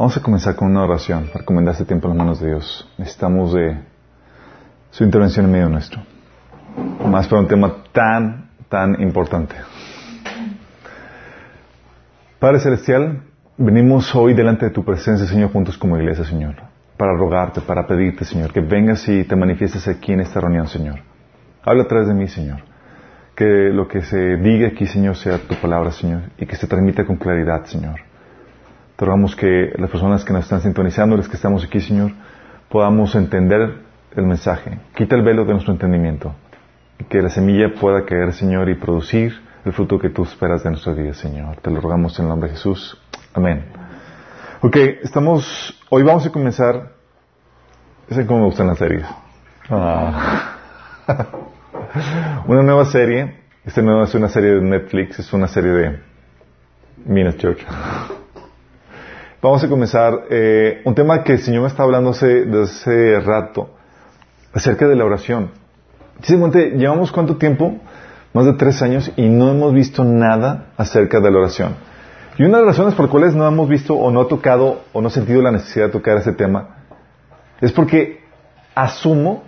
Vamos a comenzar con una oración para recomendar este tiempo en las manos de Dios. Necesitamos de su intervención en medio nuestro. Más para un tema tan, tan importante. Padre Celestial, venimos hoy delante de tu presencia, Señor, juntos como iglesia, Señor, para rogarte, para pedirte, Señor, que vengas y te manifiestes aquí en esta reunión, Señor. Habla a de mí, Señor. Que lo que se diga aquí, Señor, sea tu palabra, Señor, y que se transmita con claridad, Señor. Te rogamos que las personas que nos están sintonizando, los que estamos aquí, Señor, podamos entender el mensaje. Quita el velo de nuestro entendimiento. Y que la semilla pueda caer, Señor, y producir el fruto que tú esperas de nuestra vida, Señor. Te lo rogamos en el nombre de Jesús. Amén. Ok, estamos, hoy vamos a comenzar, sé cómo me gustan las series. Ah. una nueva serie, esta no es una serie de Netflix, es una serie de Minas Church. Vamos a comenzar eh, un tema que el Señor me está hablando hace, hace rato, acerca de la oración. Simplemente, llevamos cuánto tiempo? Más de tres años y no hemos visto nada acerca de la oración. Y una de las razones por las cuales no hemos visto o no tocado o no sentido la necesidad de tocar ese tema es porque asumo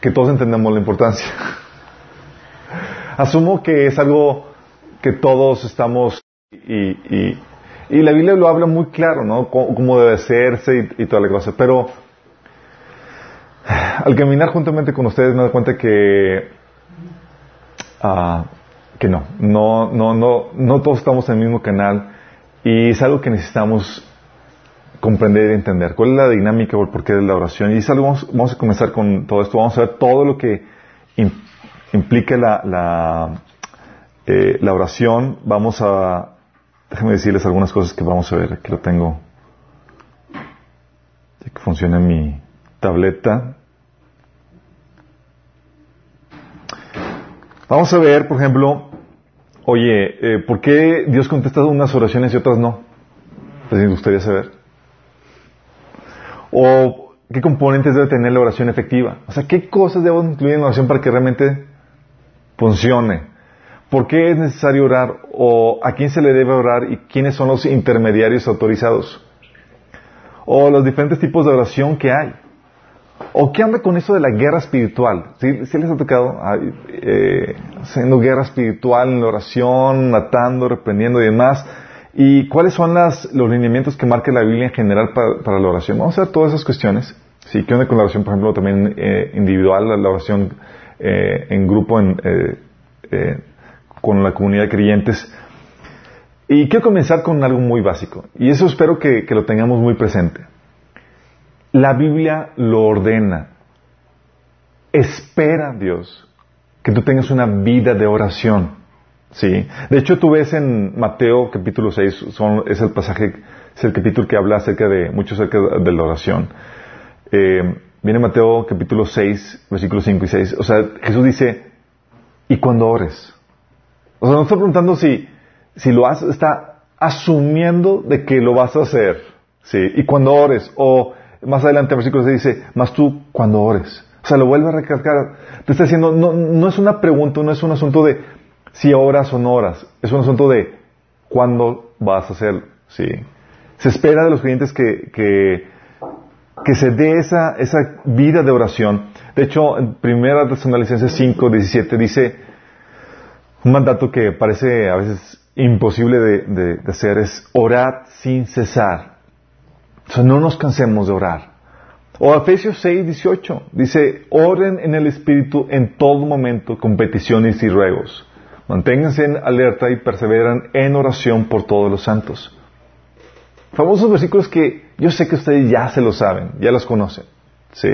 que todos entendemos la importancia. asumo que es algo que todos estamos y y la Biblia lo habla muy claro, ¿no? Cómo debe hacerse y, toda la cosa. Pero al caminar juntamente con ustedes me doy cuenta que uh, que no, no, no, no, no todos estamos en el mismo canal y es algo que necesitamos comprender y entender. ¿Cuál es la dinámica o el porqué de la oración? Y es algo, vamos, a comenzar con todo esto. Vamos a ver todo lo que implica la, la, eh, la oración. Vamos a Déjenme decirles algunas cosas que vamos a ver. Aquí lo tengo. Que funciona mi tableta. Vamos a ver, por ejemplo, oye, eh, ¿por qué Dios contesta unas oraciones y otras no? Les gustaría saber. O qué componentes debe tener la oración efectiva. O sea, qué cosas debo incluir en la oración para que realmente funcione. ¿Por qué es necesario orar? ¿O a quién se le debe orar? ¿Y quiénes son los intermediarios autorizados? ¿O los diferentes tipos de oración que hay? ¿O qué anda con eso de la guerra espiritual? ¿Sí, les ha tocado? Eh, haciendo guerra espiritual en la oración, matando, reprendiendo y demás. ¿Y cuáles son las, los lineamientos que marca la Biblia en general para, la oración? Vamos a ver todas esas cuestiones. ¿Sí? ¿Qué onda con la oración, por ejemplo, también eh, individual, la oración eh, en grupo, en, con la comunidad de creyentes. Y quiero comenzar con algo muy básico, y eso espero que, lo tengamos muy presente. La Biblia lo ordena. Espera Dios que tú tengas una vida de oración. ¿sí? De hecho, tú ves en Mateo capítulo 6, es el pasaje, es el capítulo que habla acerca de, mucho acerca de la oración. Eh, viene Mateo capítulo 6, versículos 5 y 6. O sea, Jesús dice, y cuando ores, o sea, no está preguntando si, si lo haces, está asumiendo de que lo vas a hacer. ¿sí? Y cuando ores, o más adelante versículo se dice, más tú cuando ores. O sea, lo vuelve a recalcar. Te está diciendo, no, no es una pregunta, no es un asunto de si oras o no oras. Es un asunto de cuándo vas a hacerlo. ¿sí? Se espera de los creyentes que, que, que se dé esa, esa vida de oración. De hecho, en primera Tesalonicenses 5, 17 dice, un mandato que parece a veces imposible de, hacer es orar sin cesar. O sea, no nos cansemos de orar. O Efesios 6, 18 dice, oren en el Espíritu en todo momento con peticiones y ruegos. Manténganse en alerta y perseveran en oración por todos los santos. Famosos versículos que yo sé que ustedes ya se lo saben, ya los conocen. ¿sí?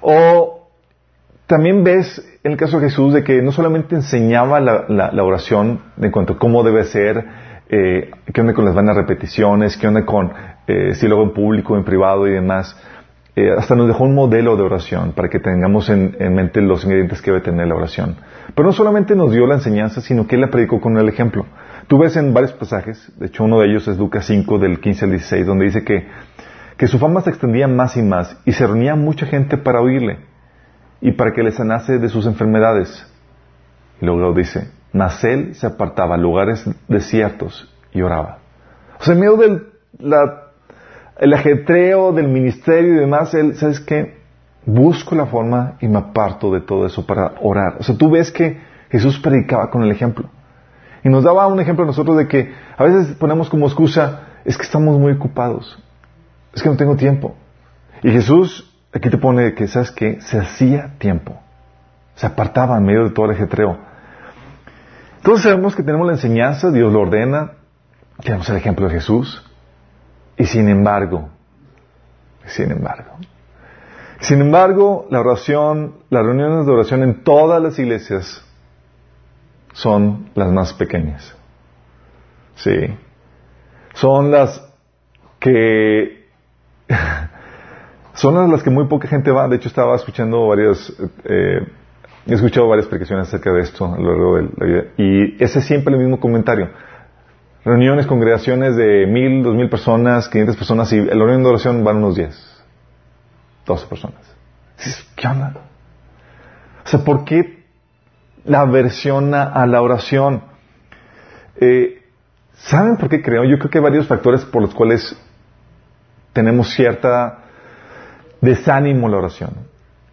O también ves en el caso de Jesús de que no solamente enseñaba la, oración en cuanto a cómo debe ser, eh, qué onda con las vanas repeticiones, qué onda con eh, si luego en público, en privado y demás, eh, hasta nos dejó un modelo de oración para que tengamos en, mente los ingredientes que debe tener la oración. Pero no solamente nos dio la enseñanza, sino que él la predicó con el ejemplo. Tú ves en varios pasajes, de hecho uno de ellos es Lucas 5 del 15 al 16, donde dice que, que su fama se extendía más y más y se reunía mucha gente para oírle y para que le sanase de sus enfermedades. Y luego dice, él se apartaba a lugares desiertos y oraba. O sea, en medio de la el ajetreo del ministerio y demás, él, ¿sabes qué? Busco la forma y me aparto de todo eso para orar. O sea, tú ves que Jesús predicaba con el ejemplo. Y nos daba un ejemplo a nosotros de que a veces ponemos como excusa, es que estamos muy ocupados, es que no tengo tiempo. Y Jesús aquí te pone que, ¿sabes qué? Se hacía tiempo. Se apartaba en medio de todo el ajetreo. Entonces sabemos que tenemos la enseñanza, Dios lo ordena, tenemos el ejemplo de Jesús. Y sin embargo, sin embargo, sin embargo, la oración, las reuniones de oración en todas las iglesias son las más pequeñas. Sí. Son las que son las que muy poca gente va. De hecho, estaba escuchando varias, eh, he escuchado varias explicaciones acerca de esto a lo largo de la vida. Y ese es siempre el mismo comentario. Reuniones, congregaciones de mil, dos mil personas, quinientas personas, y la reunión de oración van unos diez, doce personas. ¿Qué onda? O sea, ¿por qué la aversión a, la oración? Eh, ¿Saben por qué creo? Yo creo que hay varios factores por los cuales tenemos cierta desánimo la oración.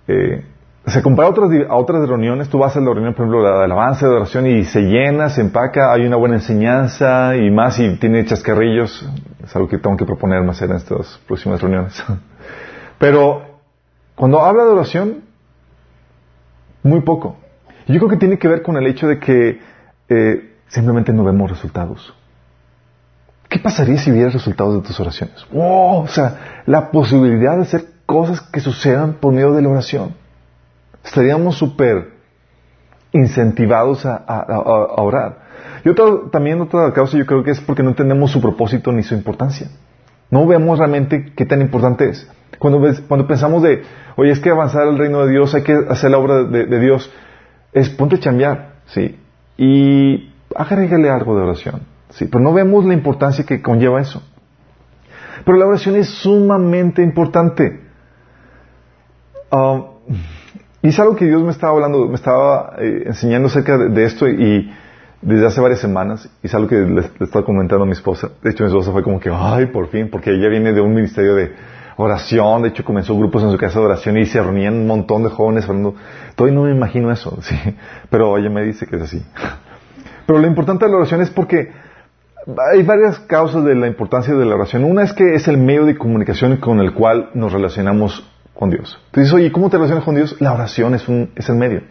Eh, se compara a otras, reuniones, tú vas a la reunión, por ejemplo, la de alabanza, de oración, y se llena, se empaca, hay una buena enseñanza y más, y tiene chascarrillos. Es algo que tengo que proponerme hacer en estas próximas reuniones. Pero cuando habla de oración, muy poco. Yo creo que tiene que ver con el hecho de que eh, simplemente no vemos resultados. ¿Qué pasaría si vieras resultados de tus oraciones? ¡Wow! O sea, la posibilidad de hacer cosas que sucedan por medio de la oración estaríamos súper incentivados a, orar. Y otra, también otra causa yo creo que es porque no entendemos su propósito ni su importancia. No vemos realmente qué tan importante es. Cuando, cuando pensamos de, oye, es que avanzar el reino de Dios, hay que hacer la obra de, Dios, es ponte a chambear, ¿sí? Y agrégale algo de oración, ¿sí? Pero no vemos la importancia que conlleva eso. Pero la oración es sumamente importante. Um, y es algo que Dios me estaba hablando, me estaba eh, enseñando acerca de, esto y desde hace varias semanas, y es algo que le, estaba comentando a mi esposa. De hecho, mi esposa fue como que, ay, por fin, porque ella viene de un ministerio de oración, de hecho comenzó grupos en su casa de oración y se reunían un montón de jóvenes hablando. Todavía no me imagino eso, sí, pero ella me dice que es así. Pero lo importante de la oración es porque hay varias causas de la importancia de la oración. Una es que es el medio de comunicación con el cual nos relacionamos Dios. Entonces, oye, ¿cómo te relacionas con Dios? La oración es, el medio.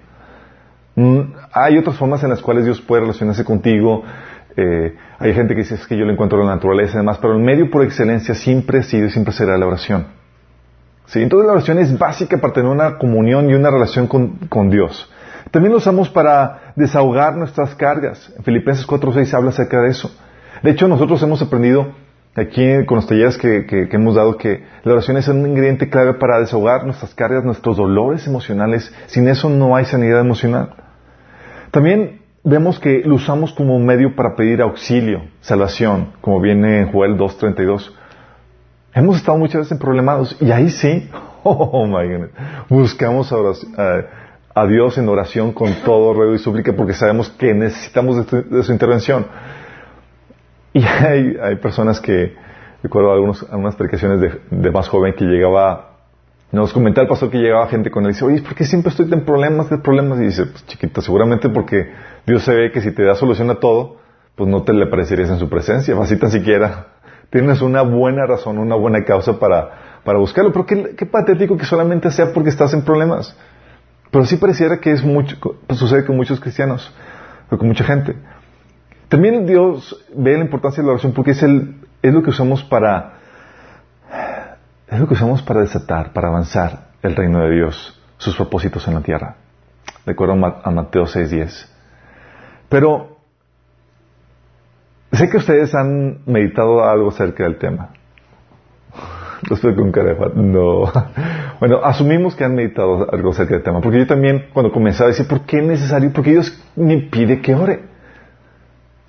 Mm, hay otras formas en las cuales Dios puede relacionarse contigo. Eh, hay gente que dice es que yo le encuentro en la naturaleza y demás, pero el medio por excelencia siempre ha sido y siempre será la oración. ¿Sí? Entonces la oración es básica para tener una comunión y una relación con, con Dios. También lo usamos para desahogar nuestras cargas. En Filipenses 4.6 habla acerca de eso. De hecho, nosotros hemos aprendido aquí con los talleres que, hemos dado que la oración es un ingrediente clave para desahogar nuestras cargas, nuestros dolores emocionales. Sin eso no hay sanidad emocional. También vemos que lo usamos como medio para pedir auxilio, salvación, como viene en Joel 2.32. Hemos estado muchas veces problemados y ahí sí, oh my goodness, buscamos a, Dios en oración con todo ruego y súplica porque sabemos que necesitamos de su intervención. Y hay, hay personas que, recuerdo algunos, algunas predicaciones de, de, más joven que llegaba, nos comentaba el pastor que llegaba gente con él y dice, oye, ¿por qué siempre estoy en problemas, de problemas? Y dice, pues chiquita, seguramente porque Dios se ve que si te da solución a todo, pues no te le aparecerías en su presencia, así tan siquiera tienes una buena razón, una buena causa para, para buscarlo. Pero qué, qué patético que solamente sea porque estás en problemas. Pero sí pareciera que es mucho, pues sucede con muchos cristianos, con mucha gente. También Dios ve la importancia de la oración porque es, el, es lo que usamos para, es lo que usamos para desatar, para avanzar el reino de Dios, sus propósitos en la tierra. De acuerdo a Mateo 6.10. Pero sé que ustedes han meditado algo acerca del tema. No estoy con cara No. Bueno, asumimos que han meditado algo acerca del tema. Porque yo también, cuando comencé a decir, ¿por qué es necesario? Porque Dios me pide que ore.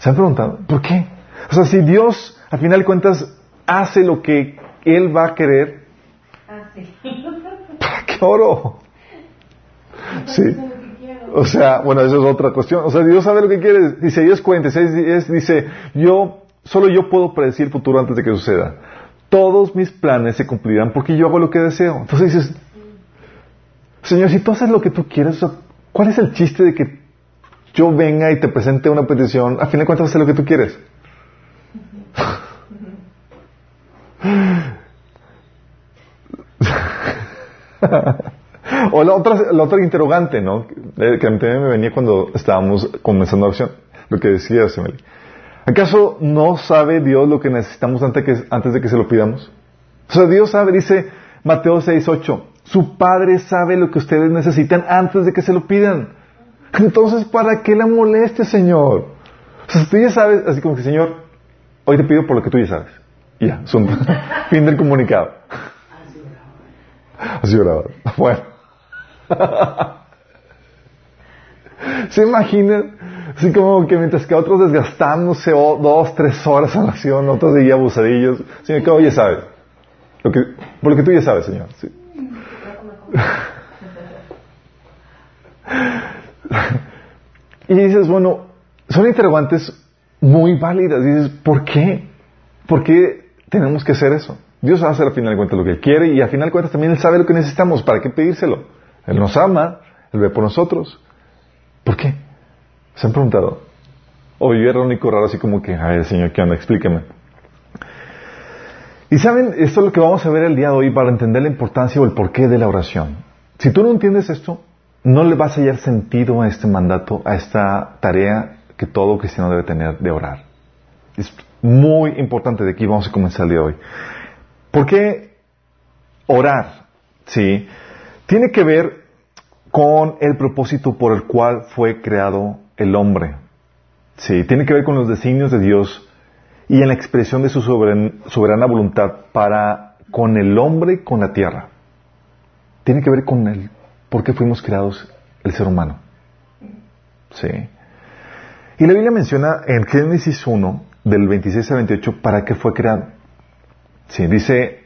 ¿Se han preguntado? ¿Por qué? O sea, si Dios, al final de cuentas, hace lo que Él va a querer, ¿para qué oro? Sí. O sea, bueno, eso es otra cuestión. O sea, Dios sabe lo que quiere. Dice Dios 46, dice, yo, solo yo puedo predecir el futuro antes de que suceda. todos mis planes se cumplirán porque yo hago lo que deseo. Entonces dices, Señor, si tú haces lo que tú quieres, ¿cuál es el chiste de que yo venga y te presente una petición? A fin de cuentas, hacer lo que tú quieres. o la otra, la otra interrogante, ¿no? Eh, que también me venía cuando estábamos comenzando la oración. Lo que decía Semeli. ¿Acaso no sabe Dios lo que necesitamos antes, que, antes de que se lo pidamos? O sea, Dios sabe, dice Mateo 6, 8. Su Padre sabe lo que ustedes necesitan antes de que se lo pidan. Entonces, ¿para qué la moleste, Señor? O sea, tú ya sabes, así como que, Señor, hoy te pido por lo que tú ya sabes. ya, son, fin del comunicado. Así oraba. Bueno. ¿Se imaginan? Así como que mientras que otros desgastándose dos, tres horas en oración, otros de abusadillos. Señor, que ya sabes. Lo que, por lo que tú ya sabes, Señor. Sí. y dices, bueno, son interrogantes muy válidas. Dices, ¿por qué? ¿Por qué tenemos que hacer eso? Dios hace al final de cuentas lo que quiere y al final de cuentas también Él sabe lo que necesitamos. ¿Para qué pedírselo? Él nos ama, Él ve por nosotros. ¿Por qué? ¿Se han preguntado? O yo era el único raro así como que, ay, Señor, ¿qué onda? Explíqueme. Y saben, esto es lo que vamos a ver el día de hoy para entender la importancia o el porqué de la oración. Si tú no entiendes esto, no le vas a hallar sentido a este mandato, a esta tarea que todo cristiano debe tener de orar. Es muy importante, de aquí vamos a comenzar el día de hoy. ¿Por qué orar? Sí, tiene que ver con el propósito por el cual fue creado el hombre. Sí, tiene que ver con los designios de Dios y en la expresión de su soberana voluntad para con el hombre y con la tierra. Tiene que ver con el por qué fuimos creados el ser humano. Sí. Y la Biblia menciona en Génesis 1, del 26 al 28, para qué fue creado. Sí, dice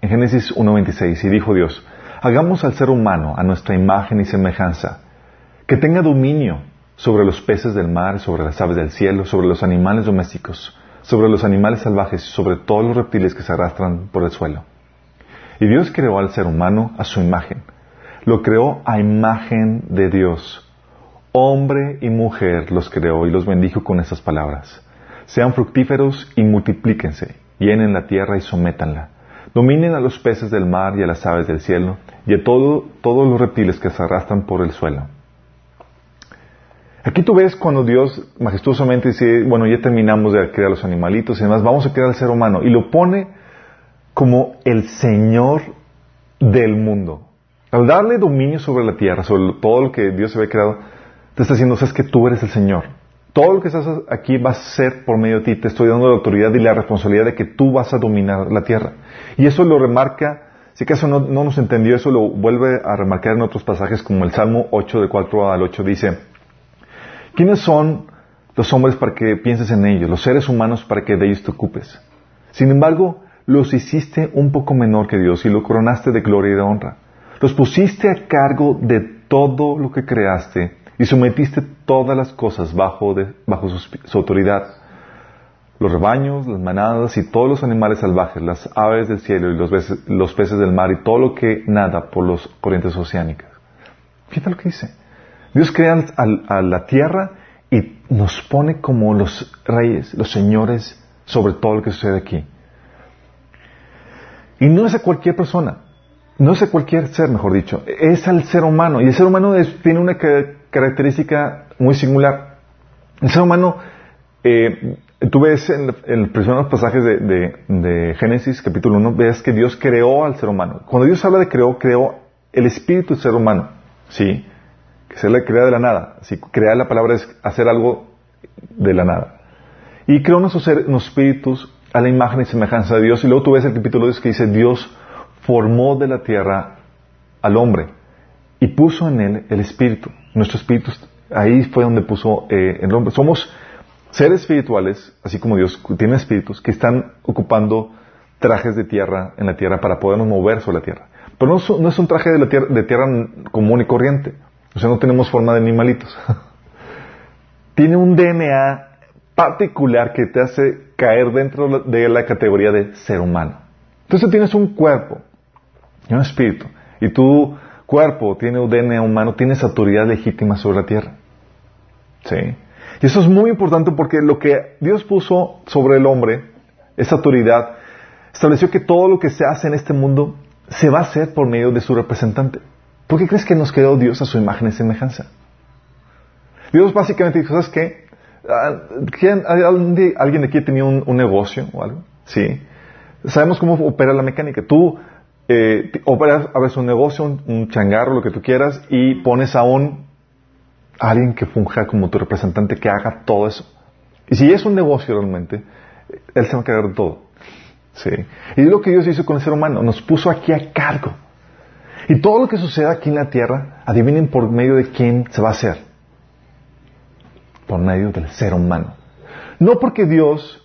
en Génesis 1.26, y dijo Dios, hagamos al ser humano a nuestra imagen y semejanza, que tenga dominio sobre los peces del mar, sobre las aves del cielo, sobre los animales domésticos, sobre los animales salvajes y sobre todos los reptiles que se arrastran por el suelo. Y Dios creó al ser humano a su imagen. Lo creó a imagen de Dios. Hombre y mujer los creó y los bendijo con estas palabras. Sean fructíferos y multiplíquense, llenen la tierra y sométanla. Dominen a los peces del mar y a las aves del cielo y a todos los reptiles que se arrastran por el suelo. Aquí tú ves cuando Dios majestuosamente dice, bueno, ya terminamos de crear los animalitos y demás, vamos a crear al ser humano. Y lo pone como el Señor del mundo. Al darle dominio sobre la tierra, sobre todo lo que Dios había creado, te está diciendo, sabes que tú eres el Señor. Todo lo que estás aquí va a ser por medio de ti. Te estoy dando la autoridad y la responsabilidad de que tú vas a dominar la tierra. Y eso lo remarca, si acaso no, no nos entendió, eso lo vuelve a remarcar en otros pasajes como el Salmo 8 de 4 al 8 dice, ¿Quiénes son los hombres para que pienses en ellos, los seres humanos para que de ellos te ocupes? Sin embargo, los hiciste un poco menor que Dios y lo coronaste de gloria y de honra. Los pusiste a cargo de todo lo que creaste y sometiste todas las cosas bajo, bajo su, autoridad. Los rebaños, las manadas y todos los animales salvajes, las aves del cielo y los, peces, del mar y todo lo que nada por las corrientes oceánicas. Fíjate lo que dice. Dios crea a, la tierra y nos pone como los reyes, los señores sobre todo lo que sucede aquí. Y no es a cualquier persona, no es a cualquier ser, mejor dicho, es al ser humano. Y el ser humano tiene una característica muy singular. El ser humano, eh, tú ves en, los primeros pasajes de, Génesis capítulo 1, ves que Dios creó al ser humano. Cuando Dios habla de creó, creó el espíritu del ser humano. ¿Sí? que se le crea de la nada. Si crear la palabra es hacer algo de la nada. Y creó nuestros, espíritus a la imagen y semejanza de Dios. Y luego tú ves el capítulo 2 que dice, Dios formó de la tierra al hombre y puso en él el espíritu. Nuestro espíritu, ahí fue donde puso eh, el hombre. Somos seres espirituales, así como Dios tiene espíritus, que están ocupando trajes de tierra en la tierra para podernos mover sobre la tierra. Pero no, es un traje de, la tierra, de tierra común y corriente. O sea, no tenemos forma de animalitos. Tiene un DNA particular que te hace caer dentro de la categoría de ser humano. Entonces tienes un cuerpo y un espíritu. Y tu cuerpo tiene DNA humano, tienes autoridad legítima sobre la tierra. ¿Sí? Y eso es muy importante porque lo que Dios puso sobre el hombre, esa autoridad, estableció que todo lo que se hace en este mundo se va a hacer por medio de su representante. ¿Por qué crees que nos creó Dios a su imagen y semejanza? Dios básicamente dijo, ¿sabes qué? Ah, ¿Alguien de aquí tenía un, un, negocio o algo? Sí. Sabemos cómo opera la mecánica. Tú eh, operas a veces un negocio, un, changarro, lo que tú quieras, y pones a un alguien que funja como tu representante que haga todo eso. Y si es un negocio realmente, él se va a cargar de todo. Sí. Y es lo que Dios hizo con el ser humano, nos puso aquí a cargo. Y todo lo que suceda aquí en la tierra, adivinen por medio de quién se va a hacer. Por medio del ser humano. No porque Dios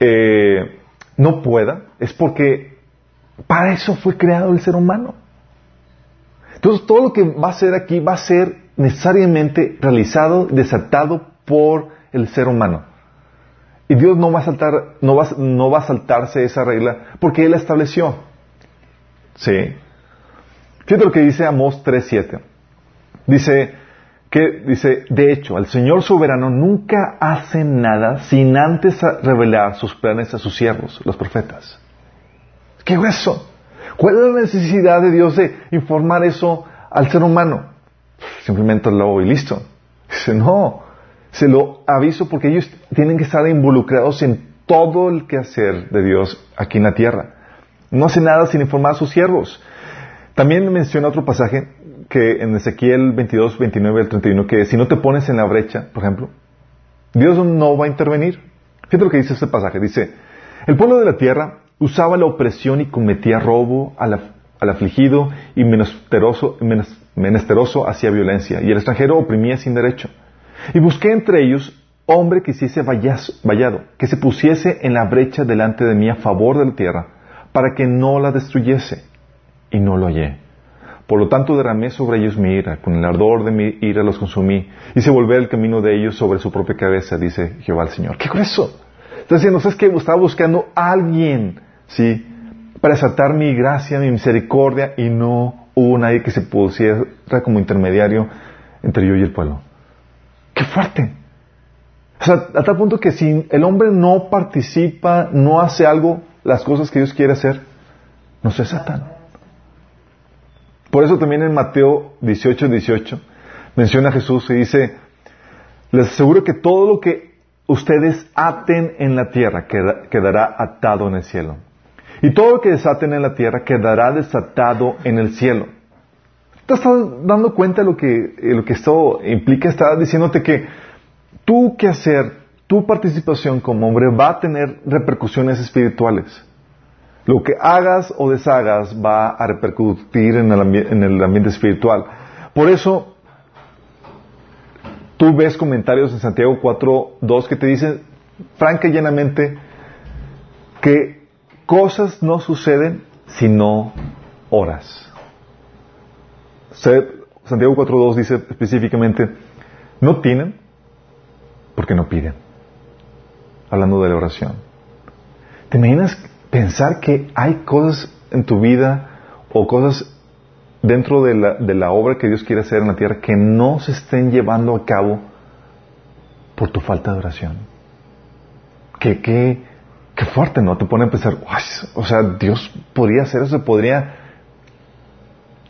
eh, no pueda, es porque para eso fue creado el ser humano. Entonces todo lo que va a ser aquí va a ser necesariamente realizado, desatado por el ser humano. Y Dios no va a saltar, no va, no va a saltarse esa regla porque Él la estableció. ¿Sí? Fíjate lo que dice Amós 3.7. Dice que, dice, de hecho, el Señor soberano nunca hace nada sin antes revelar sus planes a sus siervos, los profetas. ¿Qué eso? ¿Cuál es la necesidad de Dios de informar eso al ser humano? Simplemente lo y listo. Dice, no, se lo aviso porque ellos tienen que estar involucrados en todo el quehacer de Dios aquí en la tierra. No hace nada sin informar a sus siervos. También menciona otro pasaje que en Ezequiel 22, 29 al 31, que si no te pones en la brecha, por ejemplo, Dios no va a intervenir. Fíjate lo que dice este pasaje. Dice, el pueblo de la tierra usaba la opresión y cometía robo al, afligido y menesteroso, menesteroso hacía violencia, y el extranjero oprimía sin derecho. Y busqué entre ellos hombre que hiciese vallado, que se pusiese en la brecha delante de mí a favor de la tierra, para que no la destruyese y no lo hallé. Por lo tanto derramé sobre ellos mi ira, con el ardor de mi ira los consumí, y se volvió el camino de ellos sobre su propia cabeza, dice Jehová el Señor. ¿Qué con eso? Entonces, no sé, que estaba buscando alguien, ¿sí? Para saltar mi gracia, mi misericordia, y no hubo nadie que se pusiera como intermediario entre yo y el pueblo. ¡Qué fuerte! O sea, a tal punto que si el hombre no participa, no hace algo, las cosas que Dios quiere hacer, no se desatan. Por eso también en Mateo 18, 18 menciona a Jesús y dice, les aseguro que todo lo que ustedes aten en la tierra quedará atado en el cielo. Y todo lo que desaten en la tierra quedará desatado en el cielo. ¿Te estás dando cuenta de lo que, lo que esto implica? Está diciéndote que tu hacer, tu participación como hombre va a tener repercusiones espirituales. Lo que hagas o deshagas va a repercutir en el, ambiente espiritual. Por eso, tú ves comentarios en Santiago 4.2 que te dicen franca y llanamente que cosas no suceden si no oras. Santiago 4.2 dice específicamente, no tienen porque no piden. Hablando de la oración. ¿Te imaginas pensar que hay cosas en tu vida o cosas dentro de la, de la, obra que Dios quiere hacer en la tierra que no se estén llevando a cabo por tu falta de oración. Que, que, que fuerte, ¿no? Te pone a pensar, o sea, Dios podría hacer eso, podría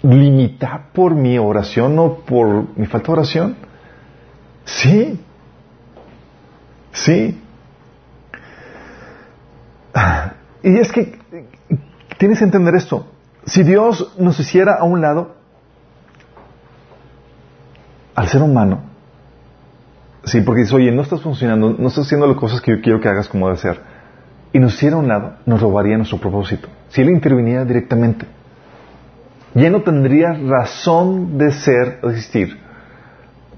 limitar por mi oración o por mi falta de oración. Sí, sí. Y es que tienes que entender esto. Si Dios nos hiciera a un lado, al ser humano, sí, porque dice, oye, no estás funcionando, no estás haciendo las cosas que yo quiero que hagas como debe ser, y nos hiciera un lado, nos robaría nuestro propósito. Si Él interviniera directamente, ya no tendría razón de ser, de existir,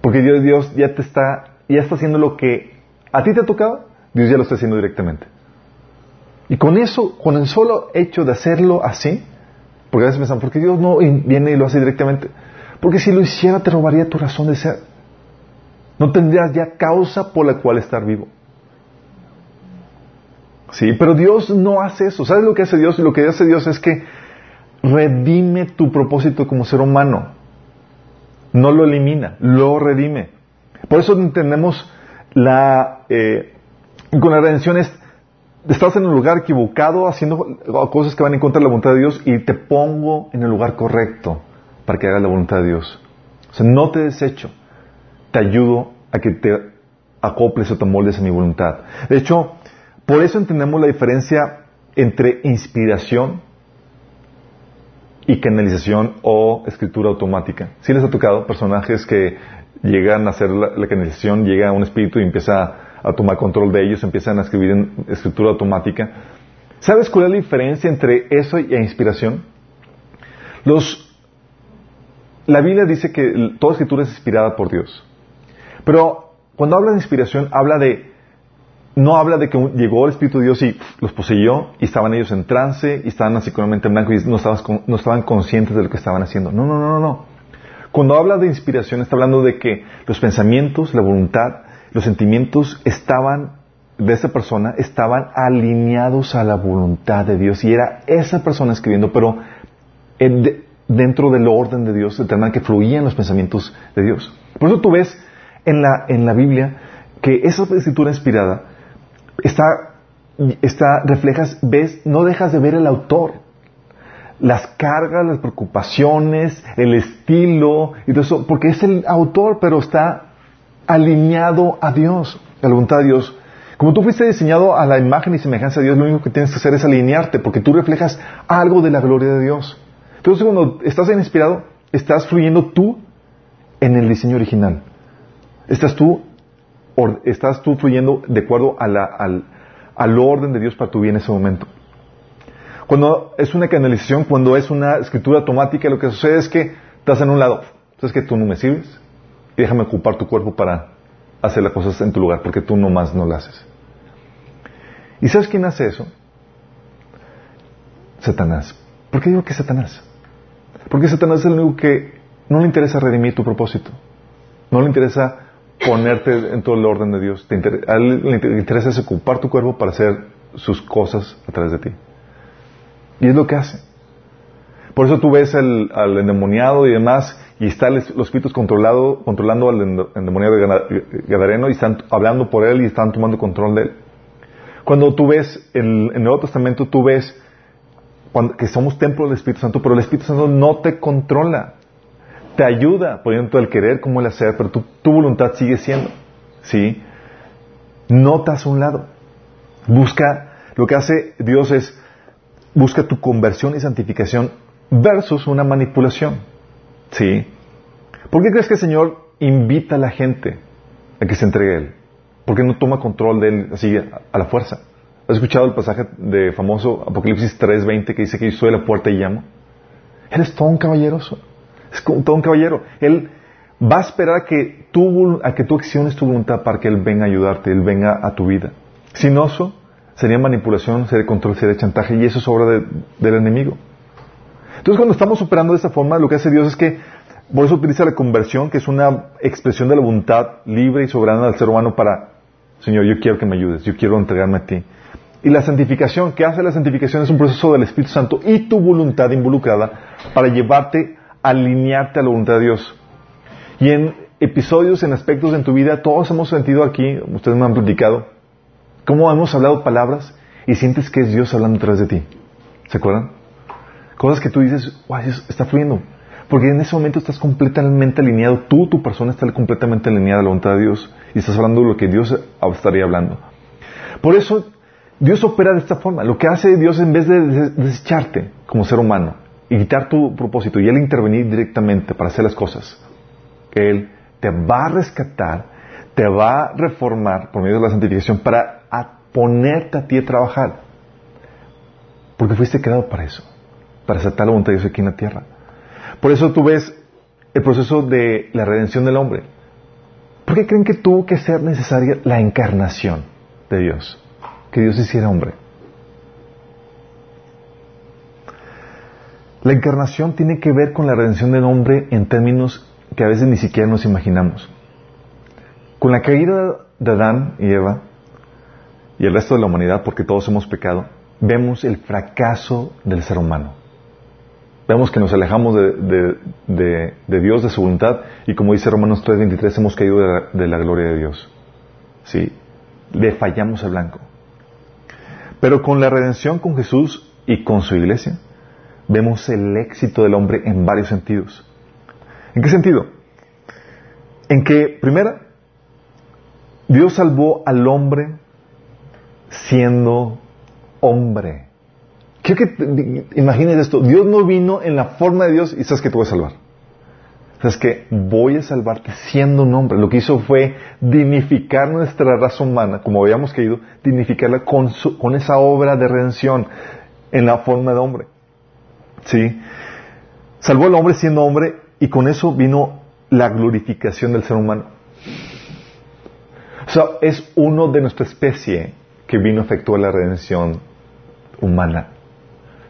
porque Dios, Dios ya te está, ya está haciendo lo que a ti te ha tocado, Dios ya lo está haciendo directamente. Y con eso, con el solo hecho de hacerlo así, porque a veces pensamos, ¿por qué Dios no viene y lo hace directamente? Porque si lo hiciera te robaría tu razón de ser. No tendrías ya causa por la cual estar vivo. Sí, pero Dios no hace eso. ¿Sabes lo que hace Dios? Lo que hace Dios es que redime tu propósito como ser humano. No lo elimina, lo redime. Por eso entendemos la... Eh, con la redención es, estás en el lugar equivocado haciendo cosas que van en contra de la voluntad de Dios y te pongo en el lugar correcto para que hagas la voluntad de Dios. O sea, no te desecho, te ayudo a que te acoples o te moldes a mi voluntad. De hecho, por eso entendemos la diferencia entre inspiración y canalización o escritura automática. Si les ha tocado personajes que llegan a hacer la, canalización, llega un espíritu y empieza a tomar control de ellos, empiezan a escribir en escritura automática. ¿Sabes cuál es la diferencia entre eso y inspiración? Los, la Biblia dice que toda escritura es inspirada por Dios. Pero cuando habla de inspiración, habla de, no habla de que llegó el Espíritu de Dios y los poseyó y estaban ellos en trance y estaban así en blanco y no estaban, no estaban conscientes de lo que estaban haciendo. No, no, no, no. Cuando habla de inspiración está hablando de que los pensamientos, la voluntad, los sentimientos estaban de esa persona estaban alineados a la voluntad de Dios y era esa persona escribiendo, pero dentro del orden de Dios, de tal que fluían los pensamientos de Dios. Por eso tú ves en la, en la Biblia que esa escritura inspirada está, está, reflejas, ves, no dejas de ver el autor. Las cargas, las preocupaciones, el estilo y todo eso, porque es el autor, pero está alineado a Dios, a la voluntad de Dios. Como tú fuiste diseñado a la imagen y semejanza de Dios, lo único que tienes que hacer es alinearte, porque tú reflejas algo de la gloria de Dios. Entonces, cuando estás inspirado, estás fluyendo tú en el diseño original. Estás tú, estás tú fluyendo de acuerdo al, al orden de Dios para tu bien en ese momento. Cuando es una canalización, cuando es una escritura automática, lo que sucede es que estás en un lado. Entonces que tú no me sirves y déjame ocupar tu cuerpo para hacer las cosas en tu lugar, porque tú nomás no lo haces. ¿Y sabes quién hace eso? Satanás. ¿Por qué digo que Satanás? Porque Satanás es el único que no le interesa redimir tu propósito. No le interesa ponerte en todo el orden de Dios. a él le interesa es ocupar tu cuerpo para hacer sus cosas a través de ti. Y es lo que hace. Por eso tú ves al endemoniado y demás, y están los espíritus controlado, controlando al endemoniado Gadareno y están hablando por él y están tomando control de él. Cuando tú ves en, el Nuevo Testamento, tú ves que somos templo del Espíritu Santo, pero el Espíritu Santo no te controla te ayuda poniendo el querer como el hacer, pero tu, voluntad sigue siendo. ¿Sí? Notas un lado. Busca, lo que hace Dios es, busca tu conversión y santificación versus una manipulación. ¿Sí? ¿Por qué crees que el Señor invita a la gente a que se entregue a Él? Porque no toma control de Él así a, la fuerza. ¿Has escuchado el pasaje de famoso Apocalipsis 3.20 que dice que yo soy la puerta y llamo? Él es todo un caballeroso. Es como todo un caballero. Él va a esperar a que tú, a que tú acciones tu voluntad para que Él venga a ayudarte, Él venga a tu vida. Si no, eso sería manipulación, sería control, sería chantaje, y eso es obra del enemigo. Entonces, cuando estamos operando de esta forma, lo que hace Dios es que, por eso utiliza la conversión, que es una expresión de la voluntad libre y soberana del ser humano para, Señor, yo quiero que me ayudes, yo quiero entregarme a ti. Y la santificación, ¿qué hace la santificación? Es un proceso del Espíritu Santo y tu voluntad involucrada para llevarte alinearte a la voluntad de Dios. Y en episodios, en aspectos en tu vida, todos hemos sentido aquí, ustedes me han platicado, cómo hemos hablado palabras y sientes que es Dios hablando detrás de ti. ¿Se acuerdan? Cosas que tú dices, wow, está fluyendo. Porque en ese momento estás completamente alineado, tú, tu persona, está completamente alineada a la voluntad de Dios y estás hablando de lo que Dios estaría hablando. Por eso, Dios opera de esta forma. Lo que hace Dios en vez de desecharte como ser humano, y quitar tu propósito y Él intervenir directamente para hacer las cosas, Él te va a rescatar, te va a reformar por medio de la santificación para ponerte a ti a trabajar. Porque fuiste creado para eso, para aceptar la voluntad de Dios aquí en la tierra. Por eso tú ves el proceso de la redención del hombre. ¿Por qué creen que tuvo que ser necesaria la encarnación de Dios? Que Dios hiciera hombre. La encarnación tiene que ver con la redención del hombre en términos que a veces ni siquiera nos imaginamos. Con la caída de Adán y Eva, y el resto de la humanidad, porque todos hemos pecado, vemos el fracaso del ser humano. Vemos que nos alejamos de, Dios, de su voluntad, y como dice Romanos 3:23, hemos caído de la, gloria de Dios. ¿Sí? Le fallamos al blanco. Pero con la redención con Jesús y con su iglesia, vemos el éxito del hombre en varios sentidos. ¿En qué sentido? En que, primera, Dios salvó al hombre siendo hombre. Quiero que imagines esto. Dios no vino en la forma de Dios y sabes que te voy a salvar. Sabes que voy a salvarte siendo un hombre. Lo que hizo fue dignificar nuestra raza humana, como habíamos querido, dignificarla con, con esa obra de redención en la forma de hombre. ¿Sí? Salvó al hombre siendo hombre y con eso vino la glorificación del ser humano. O sea, es uno de nuestra especie que vino a efectuar la redención humana.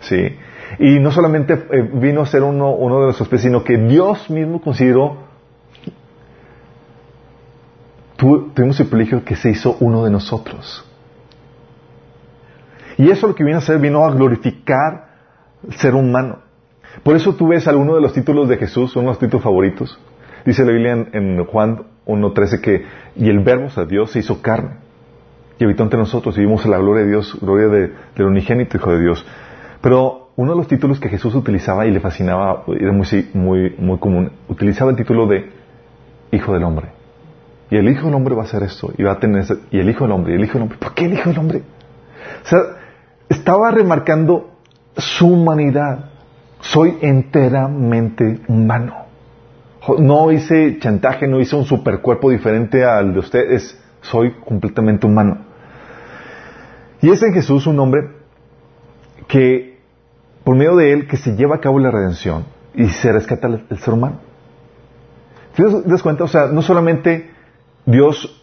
¿Sí? Y no solamente eh, vino a ser uno, uno de nuestra especie, sino que Dios mismo consideró, tuvimos el privilegio que se hizo uno de nosotros. Y eso lo que vino a hacer, vino a glorificar ser humano. Por eso tú ves alguno de los títulos de Jesús, uno de los títulos favoritos. Dice la Biblia en, en Juan 1.13 que, y el verbo, o Dios se hizo carne y habitó entre nosotros y vimos la gloria de Dios, gloria de, del unigénito Hijo de Dios. Pero uno de los títulos que Jesús utilizaba y le fascinaba, era muy, muy, muy común, utilizaba el título de Hijo del Hombre. Y el Hijo del Hombre va a hacer esto, y va a tener y el Hijo del Hombre, y el Hijo del Hombre. ¿Por qué el Hijo del Hombre? O sea, estaba remarcando su humanidad. Soy enteramente humano. No hice chantaje, no hice un supercuerpo diferente al de ustedes. Soy completamente humano. Y es en Jesús un hombre que, por medio de él, que se lleva a cabo la redención y se rescata el, ser humano. ¿Te das cuenta? O sea, no solamente Dios,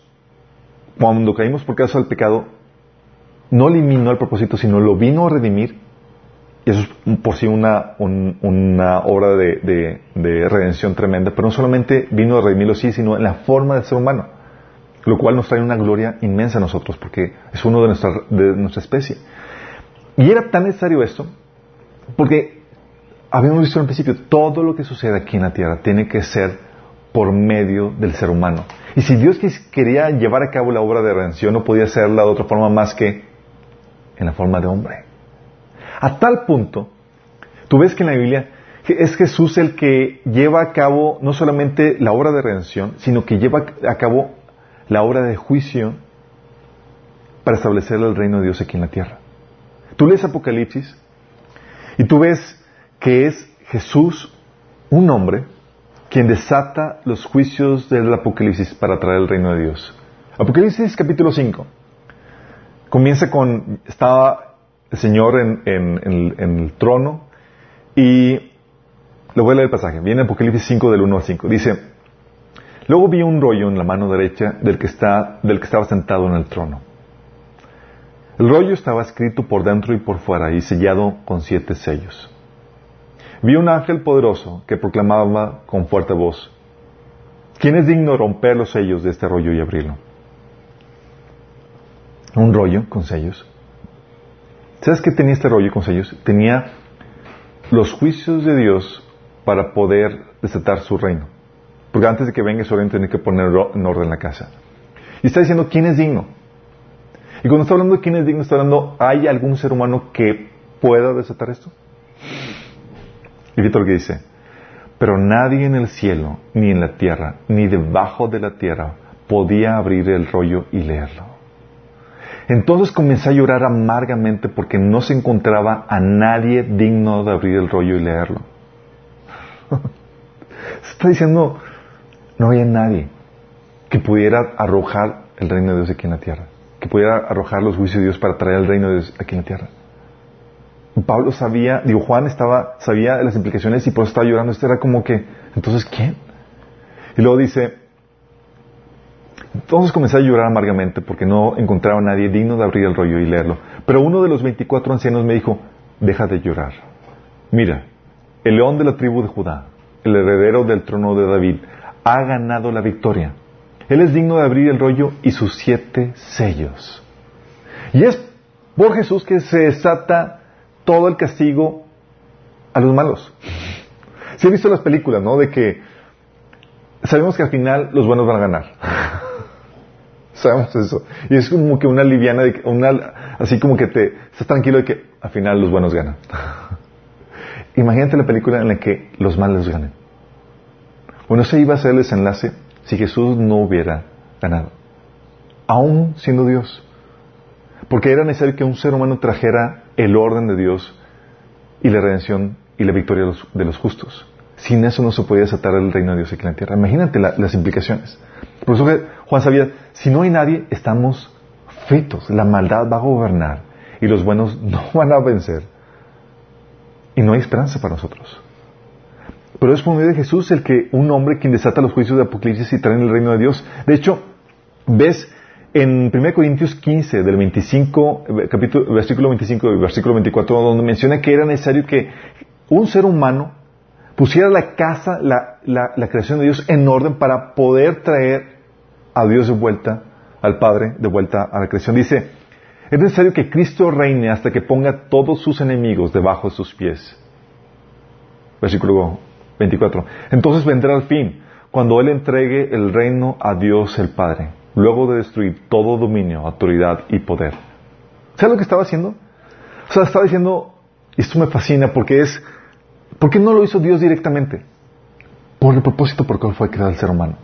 cuando caímos por causa del pecado, no eliminó el propósito, sino lo vino a redimir. Y eso es por sí una, obra de, de, redención tremenda. Pero no solamente vino a redimirlo sí, sino en la forma del ser humano lo cual nos trae una gloria inmensa a nosotros, porque es uno de nuestra, de nuestra especie. Y era tan necesario esto, porque habíamos visto en principio, todo lo que sucede aquí en la tierra tiene que ser por medio del ser humano. Y si Dios quería llevar a cabo la obra de redención, no podía hacerla de otra forma más que en la forma de hombre. A tal punto, tú ves que en la Biblia es Jesús el que lleva a cabo no solamente la obra de redención, sino que lleva a cabo la obra de juicio para establecer el reino de Dios aquí en la tierra. Tú lees Apocalipsis y tú ves que es Jesús, un hombre, quien desata los juicios del Apocalipsis para traer el reino de Dios. Apocalipsis capítulo 5. Comienza con, estaba el Señor en, el trono y le voy a leer el pasaje. Viene Apocalipsis 5 del 1 al 5. Dice, Luego vi un rollo en la mano derecha del que, está, del que estaba sentado en el trono. El rollo estaba escrito por dentro y por fuera y sellado con siete sellos. Vi un ángel poderoso que proclamaba con fuerte voz, ¿quién es digno de romper los sellos de este rollo y abrirlo? Un rollo con sellos. ¿Sabes qué tenía este rollo con sellos? Tenía los juicios de Dios para poder desatar su reino. Porque antes de que venga su orden tiene que poner en orden la casa. Y está diciendo quién es digno. Y cuando está hablando de quién es digno, está hablando, ¿hay algún ser humano que pueda desatar esto? Y fíjate lo que dice. Pero nadie en el cielo, ni en la tierra, ni debajo de la tierra, podía abrir el rollo y leerlo. Entonces comencé a llorar amargamente porque no se encontraba a nadie digno de abrir el rollo y leerlo. se está diciendo, no había nadie que pudiera arrojar el reino de Dios aquí en la tierra, que pudiera arrojar los juicios de Dios para traer el reino de Dios aquí en la tierra. Pablo sabía, digo, Juan estaba, sabía las implicaciones y por eso estaba llorando. Esto era como que, entonces, ¿quién? Y luego dice, entonces comencé a llorar amargamente porque no encontraba a nadie digno de abrir el rollo y leerlo. Pero uno de los 24 ancianos me dijo, deja de llorar. Mira, el león de la tribu de Judá, el heredero del trono de David, ha ganado la victoria. Él es digno de abrir el rollo y sus siete sellos. Y es por Jesús que se desata todo el castigo a los malos. Si he visto las películas, ¿no? De que sabemos que al final los buenos van a ganar. sabemos eso. Y es como que una liviana, de una, así como que te estás tranquilo de que al final los buenos ganan. Imagínate la película en la que los malos ganen. Bueno, ese iba a ser el desenlace si Jesús no hubiera ganado. Aún siendo Dios. Porque era necesario que un ser humano trajera el orden de Dios y la redención y la victoria de los, justos. Sin eso no se podía desatar el reino de Dios aquí en la tierra. Imagínate las implicaciones. Por eso Juan sabía, si no hay nadie, estamos fritos. La maldad va a gobernar y los buenos no van a vencer. Y no hay esperanza para nosotros. Pero es por medio de Jesús el que un hombre quien desata los juicios de Apocalipsis y trae en el reino de Dios. De hecho, ves en 1 Corintios 15, del 25, capítulo, versículo 25 y versículo 24, donde menciona que era necesario que un ser humano pusiera la casa, la, creación de Dios en orden para poder traer a Dios de vuelta, al Padre de vuelta a la creación. Dice, es necesario que Cristo reine hasta que ponga todos sus enemigos debajo de sus pies. Versículo 24. Entonces vendrá el fin, cuando Él entregue el reino a Dios el Padre, luego de destruir todo dominio, autoridad y poder. ¿Sabes lo que estaba haciendo? O sea, estaba diciendo, esto me fascina porque es ¿Por qué no lo hizo Dios directamente? Por el propósito por el cual fue creado el ser humano.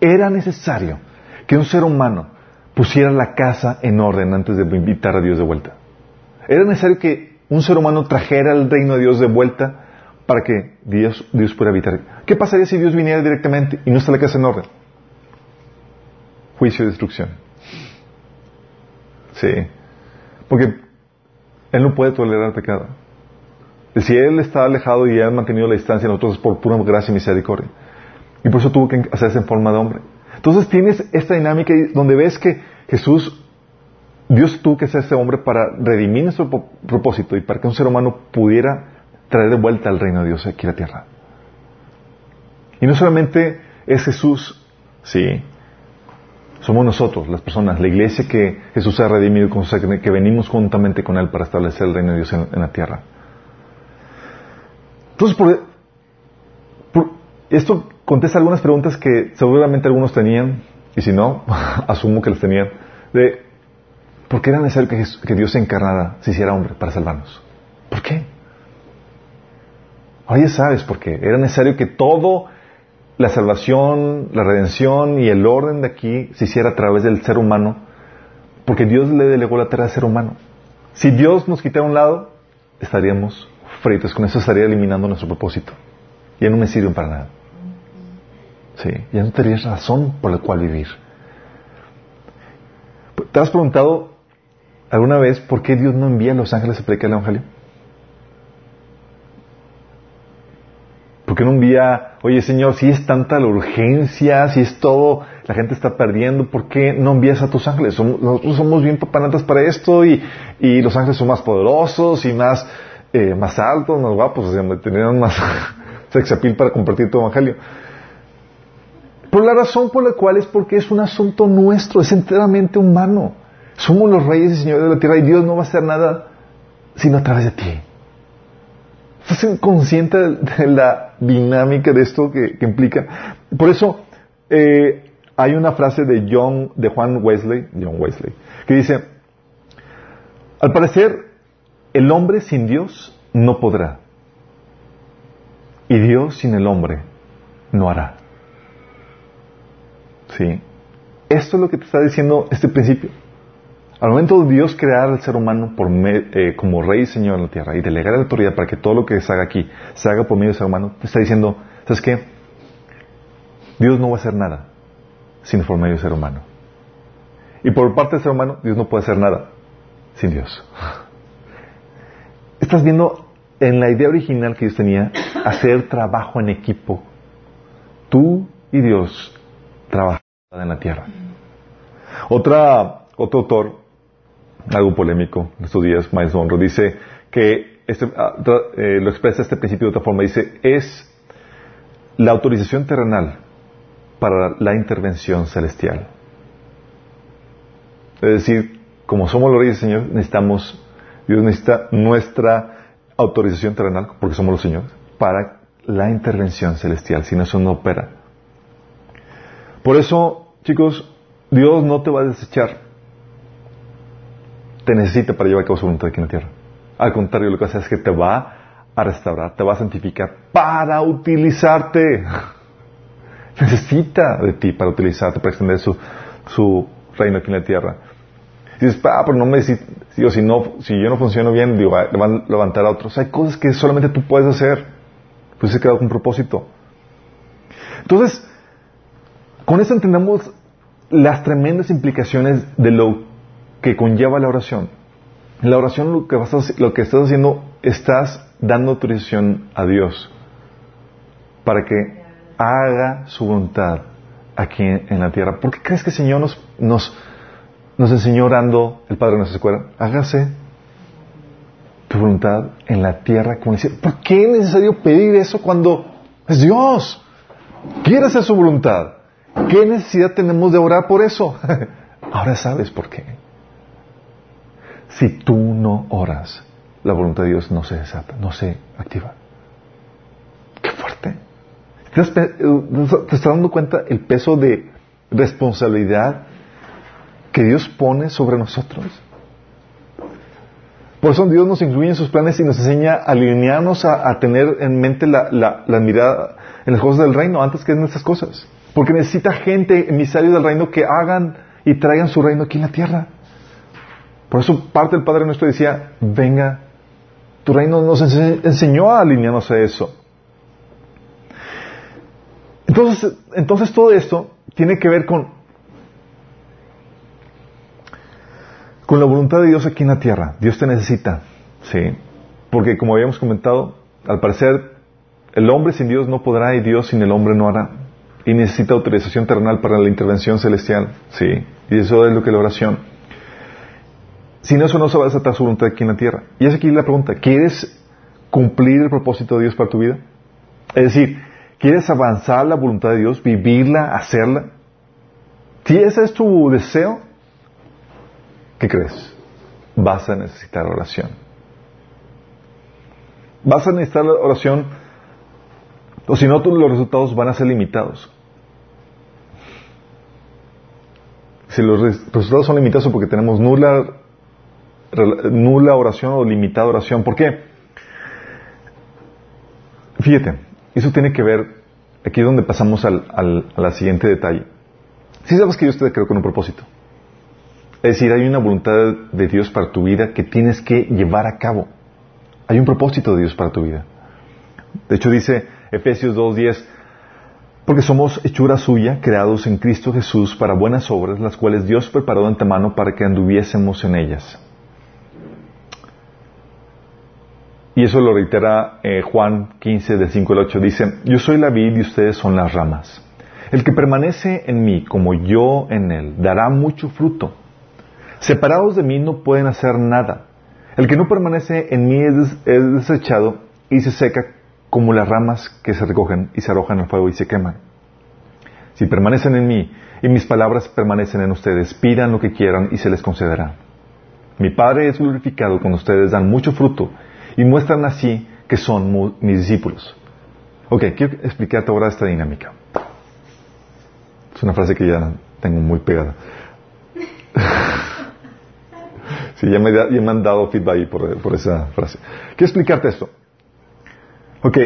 Era necesario que un ser humano pusiera la casa en orden antes de invitar a Dios de vuelta. Era necesario que un ser humano trajera el reino de Dios de vuelta para que Dios, pudiera habitar. ¿Qué pasaría si Dios viniera directamente y no está la casa en orden? Juicio y destrucción. Sí. Porque Él no puede tolerar pecado. Si Él está alejado y ha mantenido la distancia, nosotros es por pura gracia y misericordia. Y por eso tuvo que hacerse en forma de hombre. Entonces tienes esta dinámica donde ves que Jesús, Dios tuvo que ese hombre para redimir nuestro propósito y para que un ser humano pudiera traer de vuelta al reino de Dios aquí en la tierra. Y no solamente es Jesús, sí, somos nosotros, las personas, la iglesia que Jesús ha redimido, que venimos juntamente con Él para establecer el reino de Dios en la tierra. Entonces, esto contesta algunas preguntas que seguramente algunos tenían, y si no, asumo que las tenían, de ¿por qué era necesario que, Dios se encarnara, se hiciera hombre, para salvarnos? ¿Por qué? Ahora ya sabes por qué. Era necesario que todo la salvación, la redención y el orden de aquí se hiciera a través del ser humano, porque Dios le delegó la tierra al ser humano. Si Dios nos quitara un lado, estaríamos con eso estaría eliminando nuestro propósito. Ya no me sirven para nada. Sí, ya no tendrías razón por la cual vivir. ¿Te has preguntado alguna vez por qué Dios no envía a los ángeles a predicar el Evangelio? ¿Por qué no envía, oye Señor, si es tanta la urgencia, si es todo, la gente está perdiendo, ¿por qué no envías a tus ángeles? nosotros somos bien papanatas para esto y, y los ángeles son más poderosos y más eh, más altos, más guapos, o sea, tenían más sexapil para compartir tu evangelio. Por la razón por la cual es porque es un asunto nuestro, es enteramente humano. Somos los reyes y señores de la tierra y Dios no va a hacer nada sino a través de ti. ¿Estás consciente de la dinámica de esto que, implica? Por eso eh, hay una frase de John, de Juan Wesley, John Wesley, que dice: Al parecer el hombre sin Dios no podrá. Y Dios sin el hombre no hará. ¿Sí? Esto es lo que te está diciendo este principio. Al momento de Dios crear al ser humano por eh, como rey y señor en la tierra y delegar la autoridad para que todo lo que se haga aquí se haga por medio del ser humano, te está diciendo, ¿sabes qué? Dios no va a hacer nada sin por medio del ser humano. Y por parte del ser humano, Dios no puede hacer nada sin Dios estás viendo en la idea original que Dios tenía, hacer trabajo en equipo. Tú y Dios trabajan en la tierra. Otra, otro autor, algo polémico en estos días, Miles Monroe, dice que este, ah, eh, lo expresa este principio de otra forma. Dice, es la autorización terrenal para la intervención celestial. Es decir, como somos los reyes y señores, necesitamos, Dios necesita nuestra autorización terrenal, porque somos los señores, para la intervención celestial, si no eso no opera. Por eso, chicos, Dios no te va a desechar. Te necesita para llevar a cabo su voluntad aquí en la tierra. Al contrario, lo que hace es que te va a restaurar, te va a santificar para utilizarte. Necesita de ti para utilizarte, para extender su, su reino aquí en la tierra. Y dices, ah, pero no me digo, si no, si yo no funciono bien, digo, van a levantar a otros. Hay cosas que solamente tú puedes hacer. Pues se quedado con propósito. Entonces, con eso entendemos las tremendas implicaciones de lo que conlleva la oración. En la oración lo que, vas lo que estás haciendo, estás dando autorización a Dios para que haga su voluntad aquí en, la tierra. ¿Por qué crees que el Señor nos, nos enseñó orando el Padre nuestro escuela? Hágase tu voluntad en la tierra como decir, ¿Por qué es necesario pedir eso cuando es Dios? Quiere hacer su voluntad. ¿Qué necesidad tenemos de orar por eso? Ahora sabes por qué. Si tú no oras, la voluntad de Dios no se desata, no se activa. Qué fuerte. ¿Te estás dando cuenta el peso de responsabilidad que Dios pone sobre nosotros? Por eso Dios nos incluye en sus planes y nos enseña a alinearnos a, tener en mente la, mirada en las cosas del reino antes que en estas cosas. Porque necesita gente, emisarios del reino, que hagan y traigan su reino aquí en la tierra. Por eso parte del Padre nuestro decía, venga, tu reino nos enseñó a alinearnos a eso. Entonces, entonces todo esto tiene que ver con, con la voluntad de Dios aquí en la tierra. Dios te necesita, ¿sí? Porque como habíamos comentado, al parecer el hombre sin Dios no podrá y Dios sin el hombre no hará. Y necesita autorización terrenal para la intervención celestial, ¿sí? Y eso es lo que la oración. Sin eso no se va a desatar su voluntad aquí en la tierra. Y es aquí la pregunta, ¿quieres cumplir el propósito de Dios para tu vida? Es decir, ¿quieres avanzar la voluntad de Dios, vivirla, hacerla? Si ese es tu deseo, ¿qué crees? Vas a necesitar oración. Vas a necesitar oración, o si no, los resultados van a ser limitados. Si los resultados son limitados porque tenemos nula nula oración o limitada oración. ¿Por qué? Fíjate, eso tiene que ver, aquí es donde pasamos al, al, siguiente detalle. Si sabes que Dios te creó con un propósito. Es decir, hay una voluntad de Dios para tu vida que tienes que llevar a cabo. Hay un propósito de Dios para tu vida. De hecho dice Efesios 2.10, porque somos hechura suya, creados en Cristo Jesús para buenas obras, las cuales Dios preparó de antemano para que anduviésemos en ellas. Y eso lo reitera eh, Juan 15, de 5 al 8. Dice, yo soy la vid y ustedes son las ramas. El que permanece en mí como yo en él, dará mucho fruto. Separados de mí no pueden hacer nada. El que no permanece en mí es, desechado y se seca como las ramas que se recogen y se arrojan al fuego y se queman. Si permanecen en mí y mis palabras permanecen en ustedes, pidan lo que quieran y se les concederá. Mi Padre es glorificado cuando ustedes dan mucho fruto y muestran así que son mis discípulos. Ok, quiero explicarte ahora esta dinámica. Es una frase que ya tengo muy pegada. sí, ya me, han dado feedback por, esa frase. Quiero explicarte esto. Ok,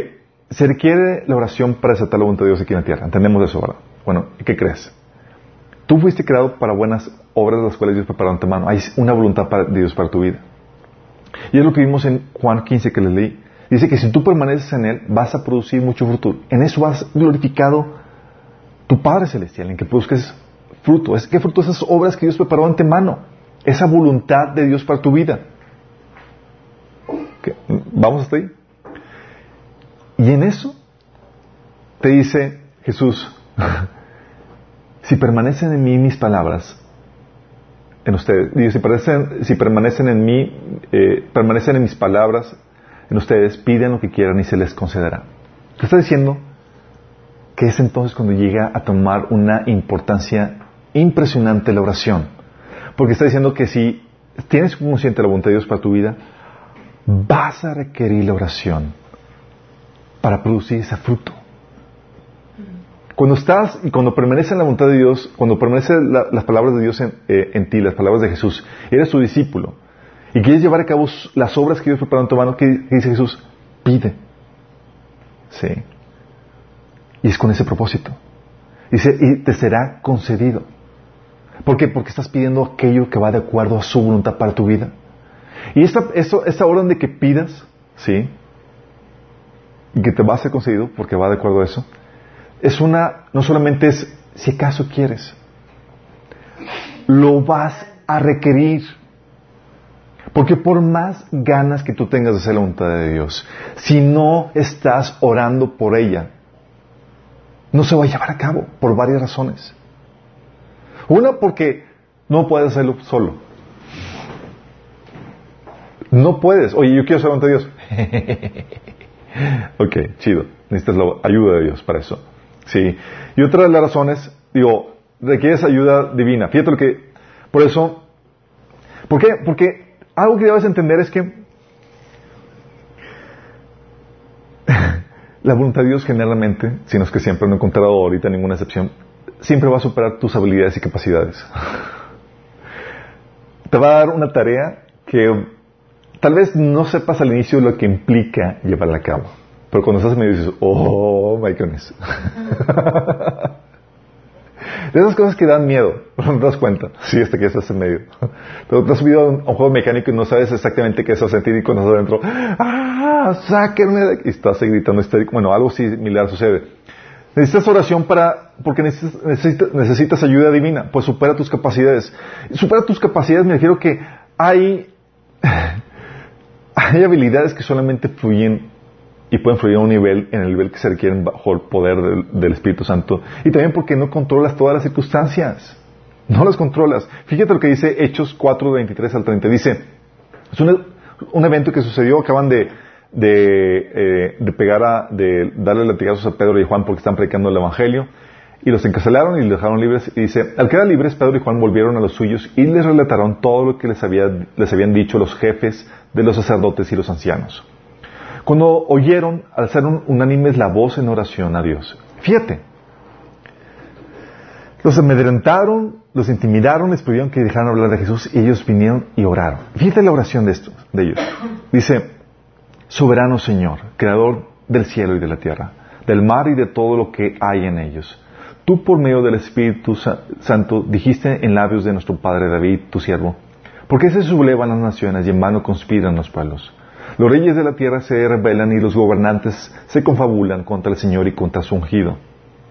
se requiere la oración para desatar la voluntad de Dios aquí en la tierra. Entendemos eso, ¿verdad? Bueno, ¿qué crees? Tú fuiste creado para buenas obras, las cuales Dios preparó antemano. Hay una voluntad de Dios para tu vida. Y es lo que vimos en Juan 15 que les leí. Dice que si tú permaneces en Él, vas a producir mucho fruto. En eso has glorificado tu Padre Celestial, en que produzcas fruto. Que fruto esas obras que Dios preparó antemano. Esa voluntad de Dios para tu vida. ¿Vamos hasta ahí? Y en eso te dice Jesús, si permanecen en mí mis palabras, en ustedes. si, si permanecen en mí, eh, permanecen en mis palabras, en ustedes, piden lo que quieran y se les concederá. ¿Qué está diciendo? Que es entonces cuando llega a tomar una importancia impresionante la oración. Porque está diciendo que si tienes consciente la voluntad de Dios para tu vida, vas a requerir la oración para producir ese fruto. Cuando estás y cuando permanece en la voluntad de Dios, cuando permanecen las palabras de Dios eh, en, ti, las palabras de Jesús, eres su discípulo y quieres llevar a cabo las obras que Dios preparó en tu mano, ¿qué dice Jesús? Pide. Sí. Y es con ese propósito. Y te será concedido. ¿Por qué? Porque estás pidiendo aquello que va de acuerdo a su voluntad para tu vida. Y esta, esta orden de que pidas, ¿sí? Y que te va a ser concedido, porque va de acuerdo a eso, es una, no solamente es si acaso quieres, lo vas a requerir. Porque por más ganas que tú tengas de hacer la voluntad de Dios, si no estás orando por ella, no se va a llevar a cabo por varias razones. Una, porque no puedes hacerlo solo. No puedes. Oye, yo quiero voluntad de Dios. ok, chido. Necesitas la ayuda de Dios para eso. Sí. Y otra de las razones, digo, requieres ayuda divina. Fíjate lo que, por eso, ¿por qué? Porque algo que debes entender es que la voluntad de Dios generalmente, si no es que siempre no he encontrado ahorita ninguna excepción, siempre va a superar tus habilidades y capacidades. Te va a dar una tarea que tal vez no sepas al inicio lo que implica llevarla a cabo. Pero cuando estás en medio dices, oh my goodness. de esas cosas que dan miedo, no te das cuenta, sí, hasta que estás en medio. Pero te has subido a un, juego mecánico y no sabes exactamente qué es a sentir y cuando estás adentro, ¡ah! ¡Sáquenme! Y estás gritando Bueno, algo similar sucede. Necesitas oración para, porque necesitas, necesitas, ayuda divina, pues supera tus capacidades. Supera tus capacidades, me refiero que hay, hay habilidades que solamente fluyen y pueden fluir a un nivel, en el nivel que se requieren bajo el poder del, Espíritu Santo. Y también porque no controlas todas las circunstancias. No las controlas. Fíjate lo que dice Hechos 4, 23 al 30. Dice, es un, un evento que sucedió, acaban de, de, eh, de pegar a, de darle latigazos a Pedro y Juan porque están predicando el Evangelio. Y los encarcelaron y los dejaron libres. Y dice, al quedar libres, Pedro y Juan volvieron a los suyos y les relataron todo lo que les, había, les habían dicho los jefes de los sacerdotes y los ancianos. Cuando oyeron, alzaron unánimes la voz en oración a Dios. Fíjate. Los amedrentaron, los intimidaron, les pidieron que dejaran hablar de Jesús y ellos vinieron y oraron. Fíjate la oración de estos, de ellos. Dice, soberano Señor, creador del cielo y de la tierra, del mar y de todo lo que hay en ellos. Tú por medio del Espíritu Santo dijiste en labios de nuestro Padre David, tu siervo, ¿por qué se sublevan las naciones y en vano conspiran los pueblos? Los reyes de la tierra se rebelan y los gobernantes se confabulan contra el Señor y contra su ungido.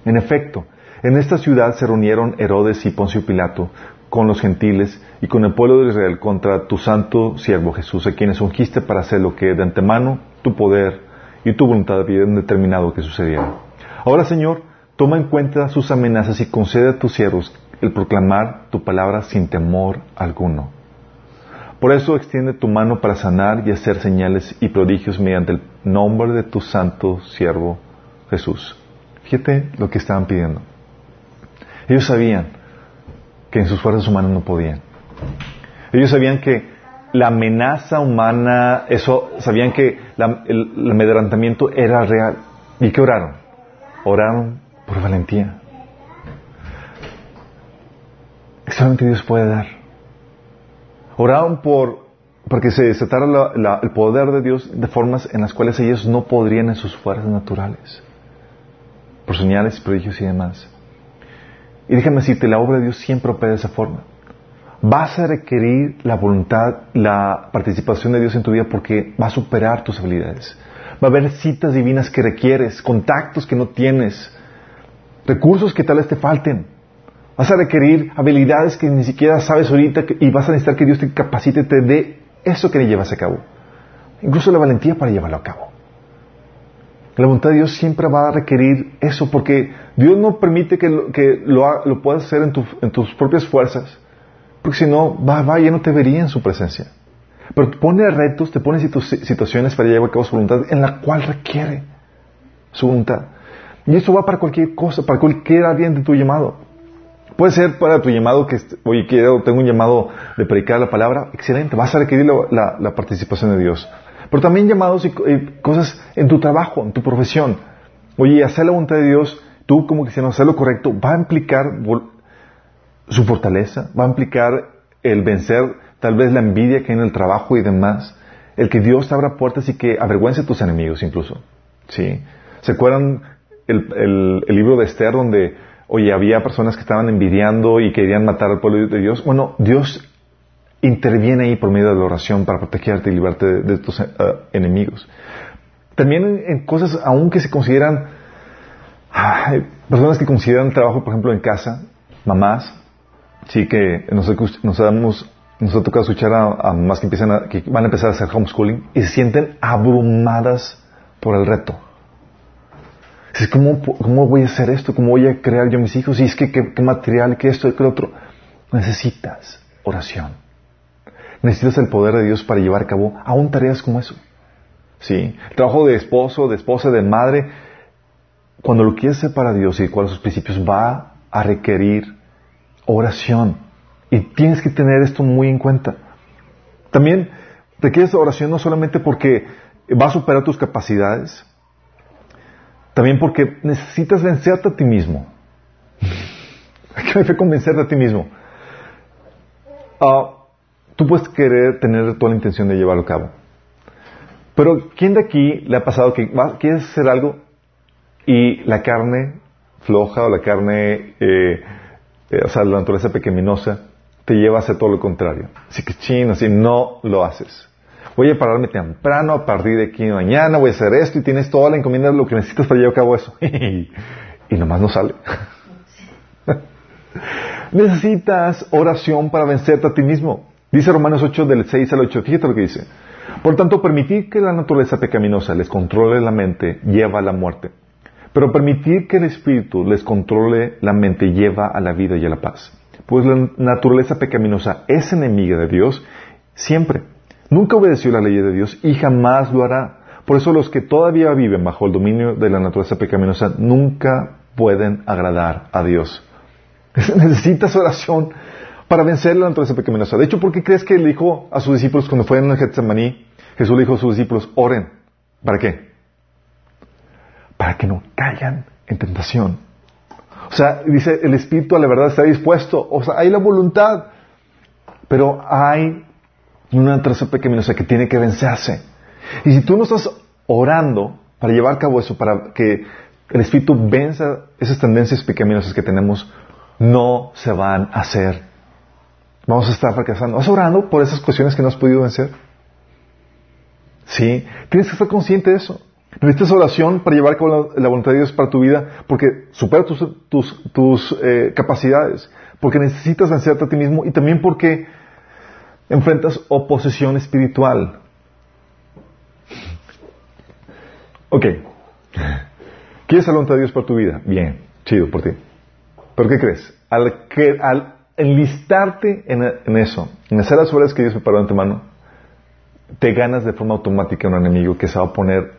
En efecto, en esta ciudad se reunieron Herodes y Poncio Pilato con los gentiles y con el pueblo de Israel contra tu santo siervo Jesús, a quienes ungiste para hacer lo que de antemano tu poder y tu voluntad habían determinado que sucediera. Ahora, Señor, toma en cuenta sus amenazas y concede a tus siervos el proclamar tu palabra sin temor alguno por eso extiende tu mano para sanar y hacer señales y prodigios mediante el nombre de tu santo siervo Jesús. Fíjate lo que estaban pidiendo. Ellos sabían que en sus fuerzas humanas no podían. Ellos sabían que la amenaza humana, eso, sabían que el, el amedrentamiento era real. ¿Y qué oraron? Oraron por valentía. Solamente Dios puede dar. Oraron por porque se desatara el poder de Dios de formas en las cuales ellos no podrían en sus fuerzas naturales, por señales, prodigios y demás. Y déjame decirte, la obra de Dios siempre opera de esa forma. Vas a requerir la voluntad, la participación de Dios en tu vida porque va a superar tus habilidades. Va a haber citas divinas que requieres, contactos que no tienes, recursos que tal vez te falten. Vas a requerir habilidades que ni siquiera sabes ahorita y vas a necesitar que Dios te capacite, te dé eso que le llevas a cabo. Incluso la valentía para llevarlo a cabo. La voluntad de Dios siempre va a requerir eso porque Dios no permite que lo, que lo, puedas hacer en, tus propias fuerzas. Porque si no, va, va, ya no te vería en su presencia. Pero te pone retos, te pone situaciones para llevar a cabo su voluntad en la cual requiere su voluntad. Y eso va para cualquier cosa, para cualquier alguien de tu llamado. Puede ser para tu llamado que, oye, quiero, tengo un llamado de predicar la palabra, excelente, vas a requerir la, participación de Dios. Pero también llamados y, cosas en tu trabajo, en tu profesión. Oye, hacer la voluntad de Dios, tú como cristiano, hacer lo correcto, va a implicar su fortaleza, va a implicar el vencer tal vez la envidia que hay en el trabajo y demás, el que Dios abra puertas y que avergüence a tus enemigos incluso. ¿Sí? ¿Se acuerdan el, el libro de Esther donde oye, había personas que estaban envidiando y querían matar al pueblo de Dios. Bueno, Dios interviene ahí por medio de la oración para protegerte y librarte de, tus eh, enemigos. También en, cosas aún que se consideran, personas que consideran trabajo, por ejemplo, en casa, mamás, sí que nos, nos, damos, nos ha tocado escuchar a, mamás que, empiezan a, que van a empezar a hacer homeschooling y se sienten abrumadas por el reto. ¿cómo, ¿cómo voy a hacer esto? ¿Cómo voy a crear yo mis hijos? Y es que qué, material, qué esto, qué otro. Necesitas oración. Necesitas el poder de Dios para llevar a cabo aún tareas como eso. Sí. El trabajo de esposo, de esposa, de madre, cuando lo quieres hacer para Dios y cuáles sus principios, va a requerir oración. Y tienes que tener esto muy en cuenta. También requieres oración no solamente porque va a superar tus capacidades, también porque necesitas vencerte a ti mismo. ¿Qué me convencerte a ti mismo? Ah, tú puedes querer tener toda la intención de llevarlo a cabo. Pero ¿quién de aquí le ha pasado que quieres hacer algo y la carne floja o la carne, eh, o sea, la naturaleza pequeñosa te lleva a hacer todo lo contrario? Así que chino, así no lo haces voy a pararme temprano a partir de aquí mañana, voy a hacer esto y tienes toda la encomienda de lo que necesitas para llevar a cabo eso. y nomás no sale. Necesitas oración para vencerte a ti mismo. Dice Romanos 8 del 6 al 8. Fíjate lo que dice. Por tanto, permitir que la naturaleza pecaminosa les controle la mente lleva a la muerte. Pero permitir que el Espíritu les controle la mente lleva a la vida y a la paz. Pues la naturaleza pecaminosa es enemiga de Dios siempre. Nunca obedeció la ley de Dios y jamás lo hará. Por eso los que todavía viven bajo el dominio de la naturaleza pecaminosa nunca pueden agradar a Dios. Necesitas oración para vencer la naturaleza pecaminosa. De hecho, ¿por qué crees que le dijo a sus discípulos cuando fueron en Getsemaní? Jesús le dijo a sus discípulos, oren. ¿Para qué? Para que no caigan en tentación. O sea, dice, el espíritu a la verdad está dispuesto. O sea, hay la voluntad. Pero hay una traza pecaminosa que tiene que vencerse. Y si tú no estás orando para llevar a cabo eso, para que el Espíritu venza esas tendencias pecaminosas que tenemos, no se van a hacer. Vamos a estar fracasando. ¿Vas orando por esas cuestiones que no has podido vencer? Sí. Tienes que estar consciente de eso. Necesitas oración para llevar a cabo la, voluntad de Dios para tu vida, porque supera tus, tus, eh, capacidades, porque necesitas vencerte a ti mismo y también porque enfrentas oposición espiritual. Ok. ¿Quieres la de Dios por tu vida? Bien, chido por ti. ¿Pero qué crees? Al, que, al enlistarte en, eso, en hacer las obras que Dios preparó en tu mano, te ganas de forma automática un enemigo que se va a oponer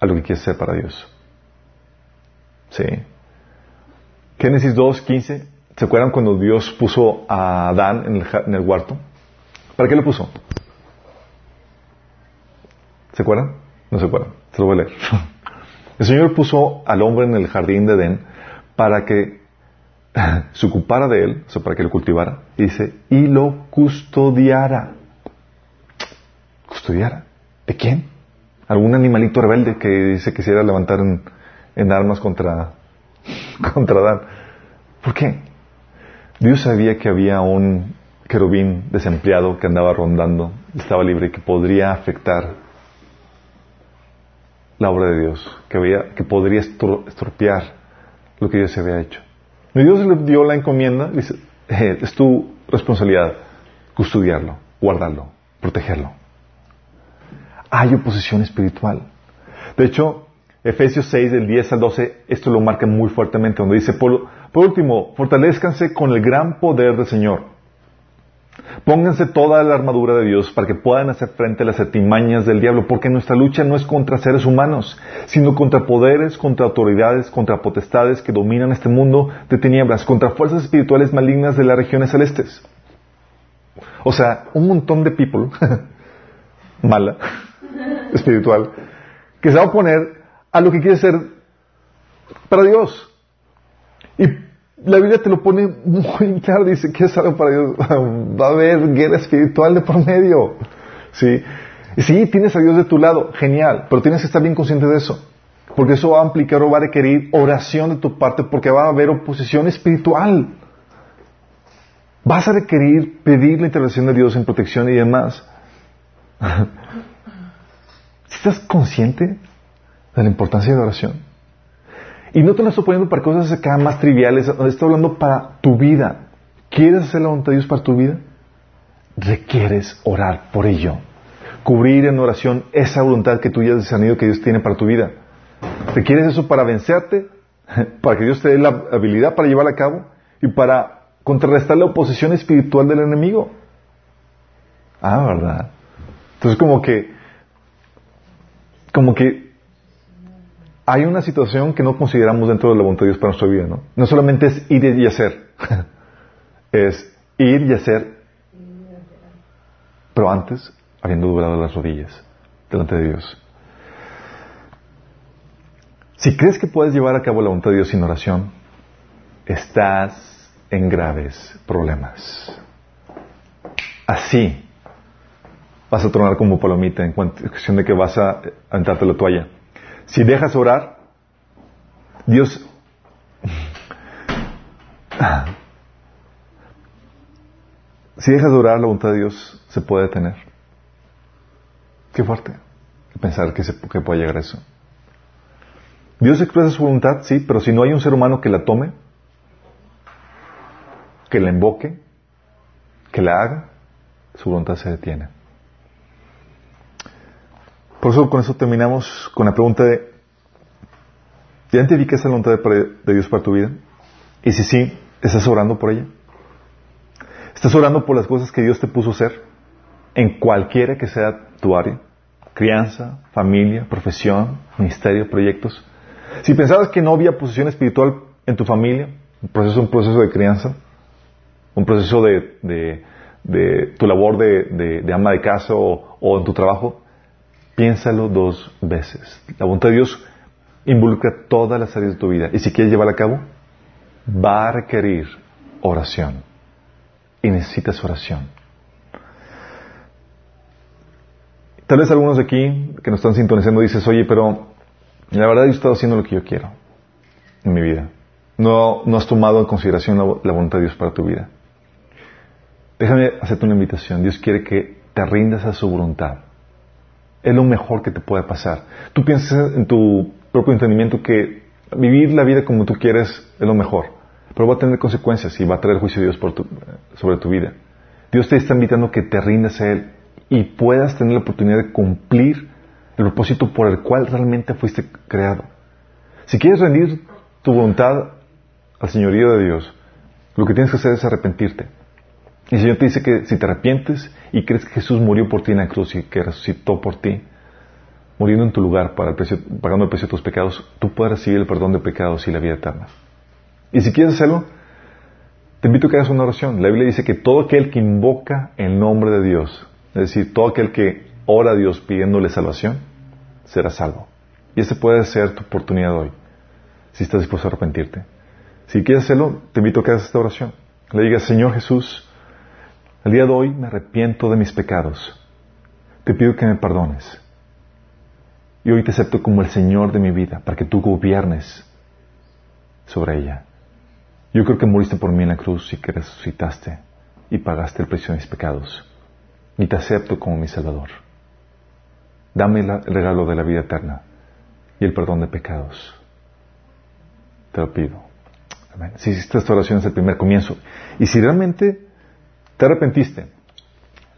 a lo que quieres hacer para Dios. ¿Sí? Génesis 2, 15. ¿Se acuerdan cuando Dios puso a Adán en el, en huerto? ¿Para qué lo puso? ¿Se acuerdan? No se acuerdan. Se lo voy a leer. El Señor puso al hombre en el jardín de Edén para que se ocupara de él, o sea, para que lo cultivara, y dice, y lo custodiara. ¿Custodiara? ¿De quién? ¿Algún animalito rebelde que se quisiera levantar en, armas contra, contra Adán? ¿Por qué? Dios sabía que había un querubín desempleado que andaba rondando, estaba libre, que podría afectar la obra de Dios, que, había, que podría estropear lo que Dios había hecho. Y Dios le dio la encomienda, dice, eh, es tu responsabilidad custodiarlo, guardarlo, protegerlo. Hay oposición espiritual. De hecho, Efesios 6, del 10 al 12, esto lo marca muy fuertemente, donde dice, por, último, fortalezcanse con el gran poder del Señor Pónganse toda la armadura de Dios para que puedan hacer frente a las artimañas del diablo, porque nuestra lucha no es contra seres humanos, sino contra poderes, contra autoridades, contra potestades que dominan este mundo de tinieblas, contra fuerzas espirituales malignas de las regiones celestes. O sea, un montón de people, mala, espiritual, que se va a oponer a lo que quiere ser para Dios. Y la Biblia te lo pone muy claro, dice que es algo para Dios. Va a haber guerra espiritual de por medio. ¿Sí? Y sí, tienes a Dios de tu lado, genial, pero tienes que estar bien consciente de eso. Porque eso va a implicar o va a requerir oración de tu parte porque va a haber oposición espiritual. Vas a requerir pedir la intervención de Dios en protección y demás. ¿Estás consciente de la importancia de la oración? Y no te lo estoy poniendo para cosas acá más triviales, estoy hablando para tu vida. ¿Quieres hacer la voluntad de Dios para tu vida? Requieres orar por ello. Cubrir en oración esa voluntad que tú ya has discernido que Dios tiene para tu vida. ¿Requieres eso para vencerte? Para que Dios te dé la habilidad para llevarla a cabo y para contrarrestar la oposición espiritual del enemigo. Ah, ¿verdad? Entonces como que, como que hay una situación que no consideramos dentro de la voluntad de Dios para nuestra vida, ¿no? No solamente es ir y hacer, es ir y hacer, pero antes habiendo doblado las rodillas delante de Dios. Si crees que puedes llevar a cabo la voluntad de Dios sin oración, estás en graves problemas. Así vas a tronar como palomita en cuestión de que vas a aventarte la toalla. Si dejas orar, Dios... Si dejas de orar, la voluntad de Dios se puede detener. Qué fuerte pensar que, se, puede llegar a eso. Dios expresa su voluntad, sí, pero si no hay un ser humano que la tome, que la invoque, que la haga, su voluntad se detiene. Por eso con eso terminamos con la pregunta de, ¿ya identificas la voluntad de, Dios para tu vida? Y si sí, ¿estás orando por ella? ¿Estás orando por las cosas que Dios te puso a hacer? En cualquiera que sea tu área. Crianza, familia, profesión, ministerio, proyectos. Si pensabas que no había posición espiritual en tu familia, un proceso, un proceso de crianza, un proceso de, tu labor de, ama de casa o en tu trabajo, Piénsalo dos veces. La voluntad de Dios involucra todas las áreas de tu vida. Y si quieres llevarla a cabo, va a requerir oración. Y necesitas oración. Tal vez algunos de aquí que nos están sintonizando dices, oye, pero la verdad yo he estado haciendo lo que yo quiero en mi vida. No, no has tomado en consideración la, la voluntad de Dios para tu vida. Déjame hacerte una invitación. Dios quiere que te rindas a su voluntad es lo mejor que te puede pasar. Tú piensas en tu propio entendimiento que vivir la vida como tú quieres es lo mejor, pero va a tener consecuencias y va a traer juicio de Dios sobre tu vida. Dios te está invitando a que te rindas a Él y puedas tener la oportunidad de cumplir el propósito por el cual realmente fuiste creado. Si quieres rendir tu voluntad al señorío de Dios, lo que tienes que hacer es arrepentirte. El Señor te dice que si te arrepientes y crees que Jesús murió por ti en la cruz y que resucitó por ti, muriendo en tu lugar para pagando el precio de tus pecados, tú puedes recibir el perdón de pecados y la vida eterna. Y si quieres hacerlo, te invito a que hagas una oración. La Biblia dice que todo aquel que invoca el nombre de Dios, es decir, todo aquel que ora a Dios pidiéndole salvación, será salvo. Y esa puede ser tu oportunidad hoy, si estás dispuesto a arrepentirte. Si quieres hacerlo, te invito a que hagas esta oración. Le digas, Señor Jesús, el día de hoy me arrepiento de mis pecados. Te pido que me perdones. Y hoy te acepto como el Señor de mi vida, para que tú gobiernes sobre ella. Yo creo que moriste por mí en la cruz y que resucitaste y pagaste el precio de mis pecados. Y te acepto como mi Salvador. Dame el regalo de la vida eterna y el perdón de pecados. Te lo pido. Si hiciste esta oración es el primer comienzo. Y si realmente te arrepentiste,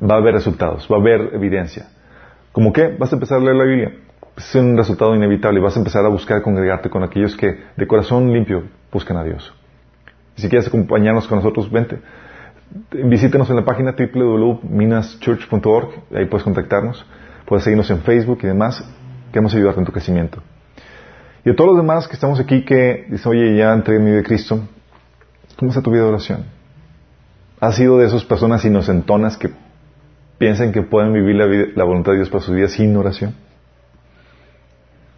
va a haber resultados, va a haber evidencia. ¿Cómo qué? Vas a empezar a leer la Biblia. Es un resultado inevitable. Vas a empezar a buscar congregarte con aquellos que de corazón limpio buscan a Dios. si quieres acompañarnos con nosotros, vente. visítenos en la página www.minaschurch.org, ahí puedes contactarnos, puedes seguirnos en Facebook y demás, queremos ayudarte en tu crecimiento. Y a todos los demás que estamos aquí que dicen, oye, ya entré en mi de Cristo, ¿cómo está tu vida de oración? ¿Has sido de esas personas inocentonas que piensan que pueden vivir la, voluntad de Dios para su vida sin oración?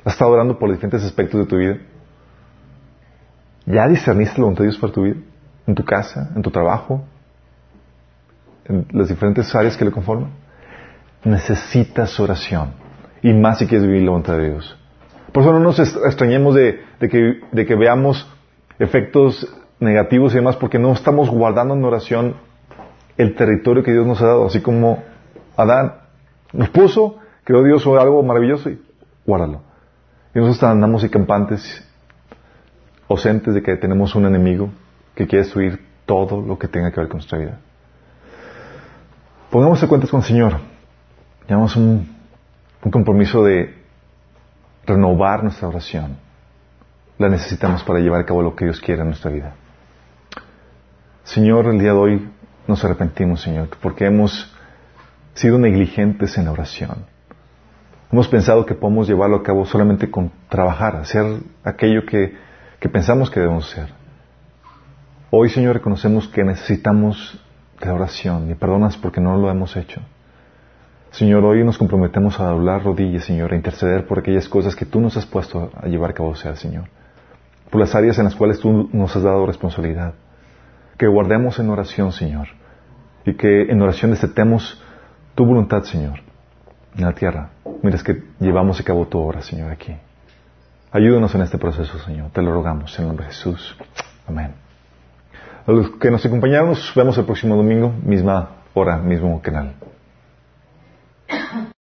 ¿Has estado orando por diferentes aspectos de tu vida? ¿Ya discerniste la voluntad de Dios para tu vida? ¿En tu casa? ¿En tu trabajo? ¿En las diferentes áreas que le conforman? Necesitas oración. Y más si quieres vivir la voluntad de Dios. Por eso no nos extrañemos de que veamos efectos negativos y demás, porque no estamos guardando en oración el territorio que Dios nos ha dado, así como Adán nos puso, creó Dios algo maravilloso y guárdalo. Y nosotros andamos y campantes, ausentes de que tenemos un enemigo que quiere destruir todo lo que tenga que ver con nuestra vida. Pongamos en cuentas con el Señor. Llevamos un, un compromiso de renovar nuestra oración. La necesitamos para llevar a cabo lo que Dios quiere en nuestra vida. Señor, el día de hoy nos arrepentimos, Señor, porque hemos sido negligentes en la oración. Hemos pensado que podemos llevarlo a cabo solamente con trabajar, hacer aquello que, pensamos que debemos hacer. Hoy, Señor, reconocemos que necesitamos de oración y perdonas porque no lo hemos hecho. Señor, hoy nos comprometemos a doblar rodillas, Señor, a interceder por aquellas cosas que tú nos has puesto a llevar a cabo, sea, Señor. Por las áreas en las cuales tú nos has dado responsabilidad. Que guardemos en oración, Señor. Y que en oración destetemos tu voluntad, Señor en la tierra, miras que llevamos a cabo tu obra, Señor, aquí. Ayúdanos en este proceso, Señor. Te lo rogamos en el nombre de Jesús. Amén. A los que nos acompañaron, nos vemos el próximo domingo, misma hora, mismo canal.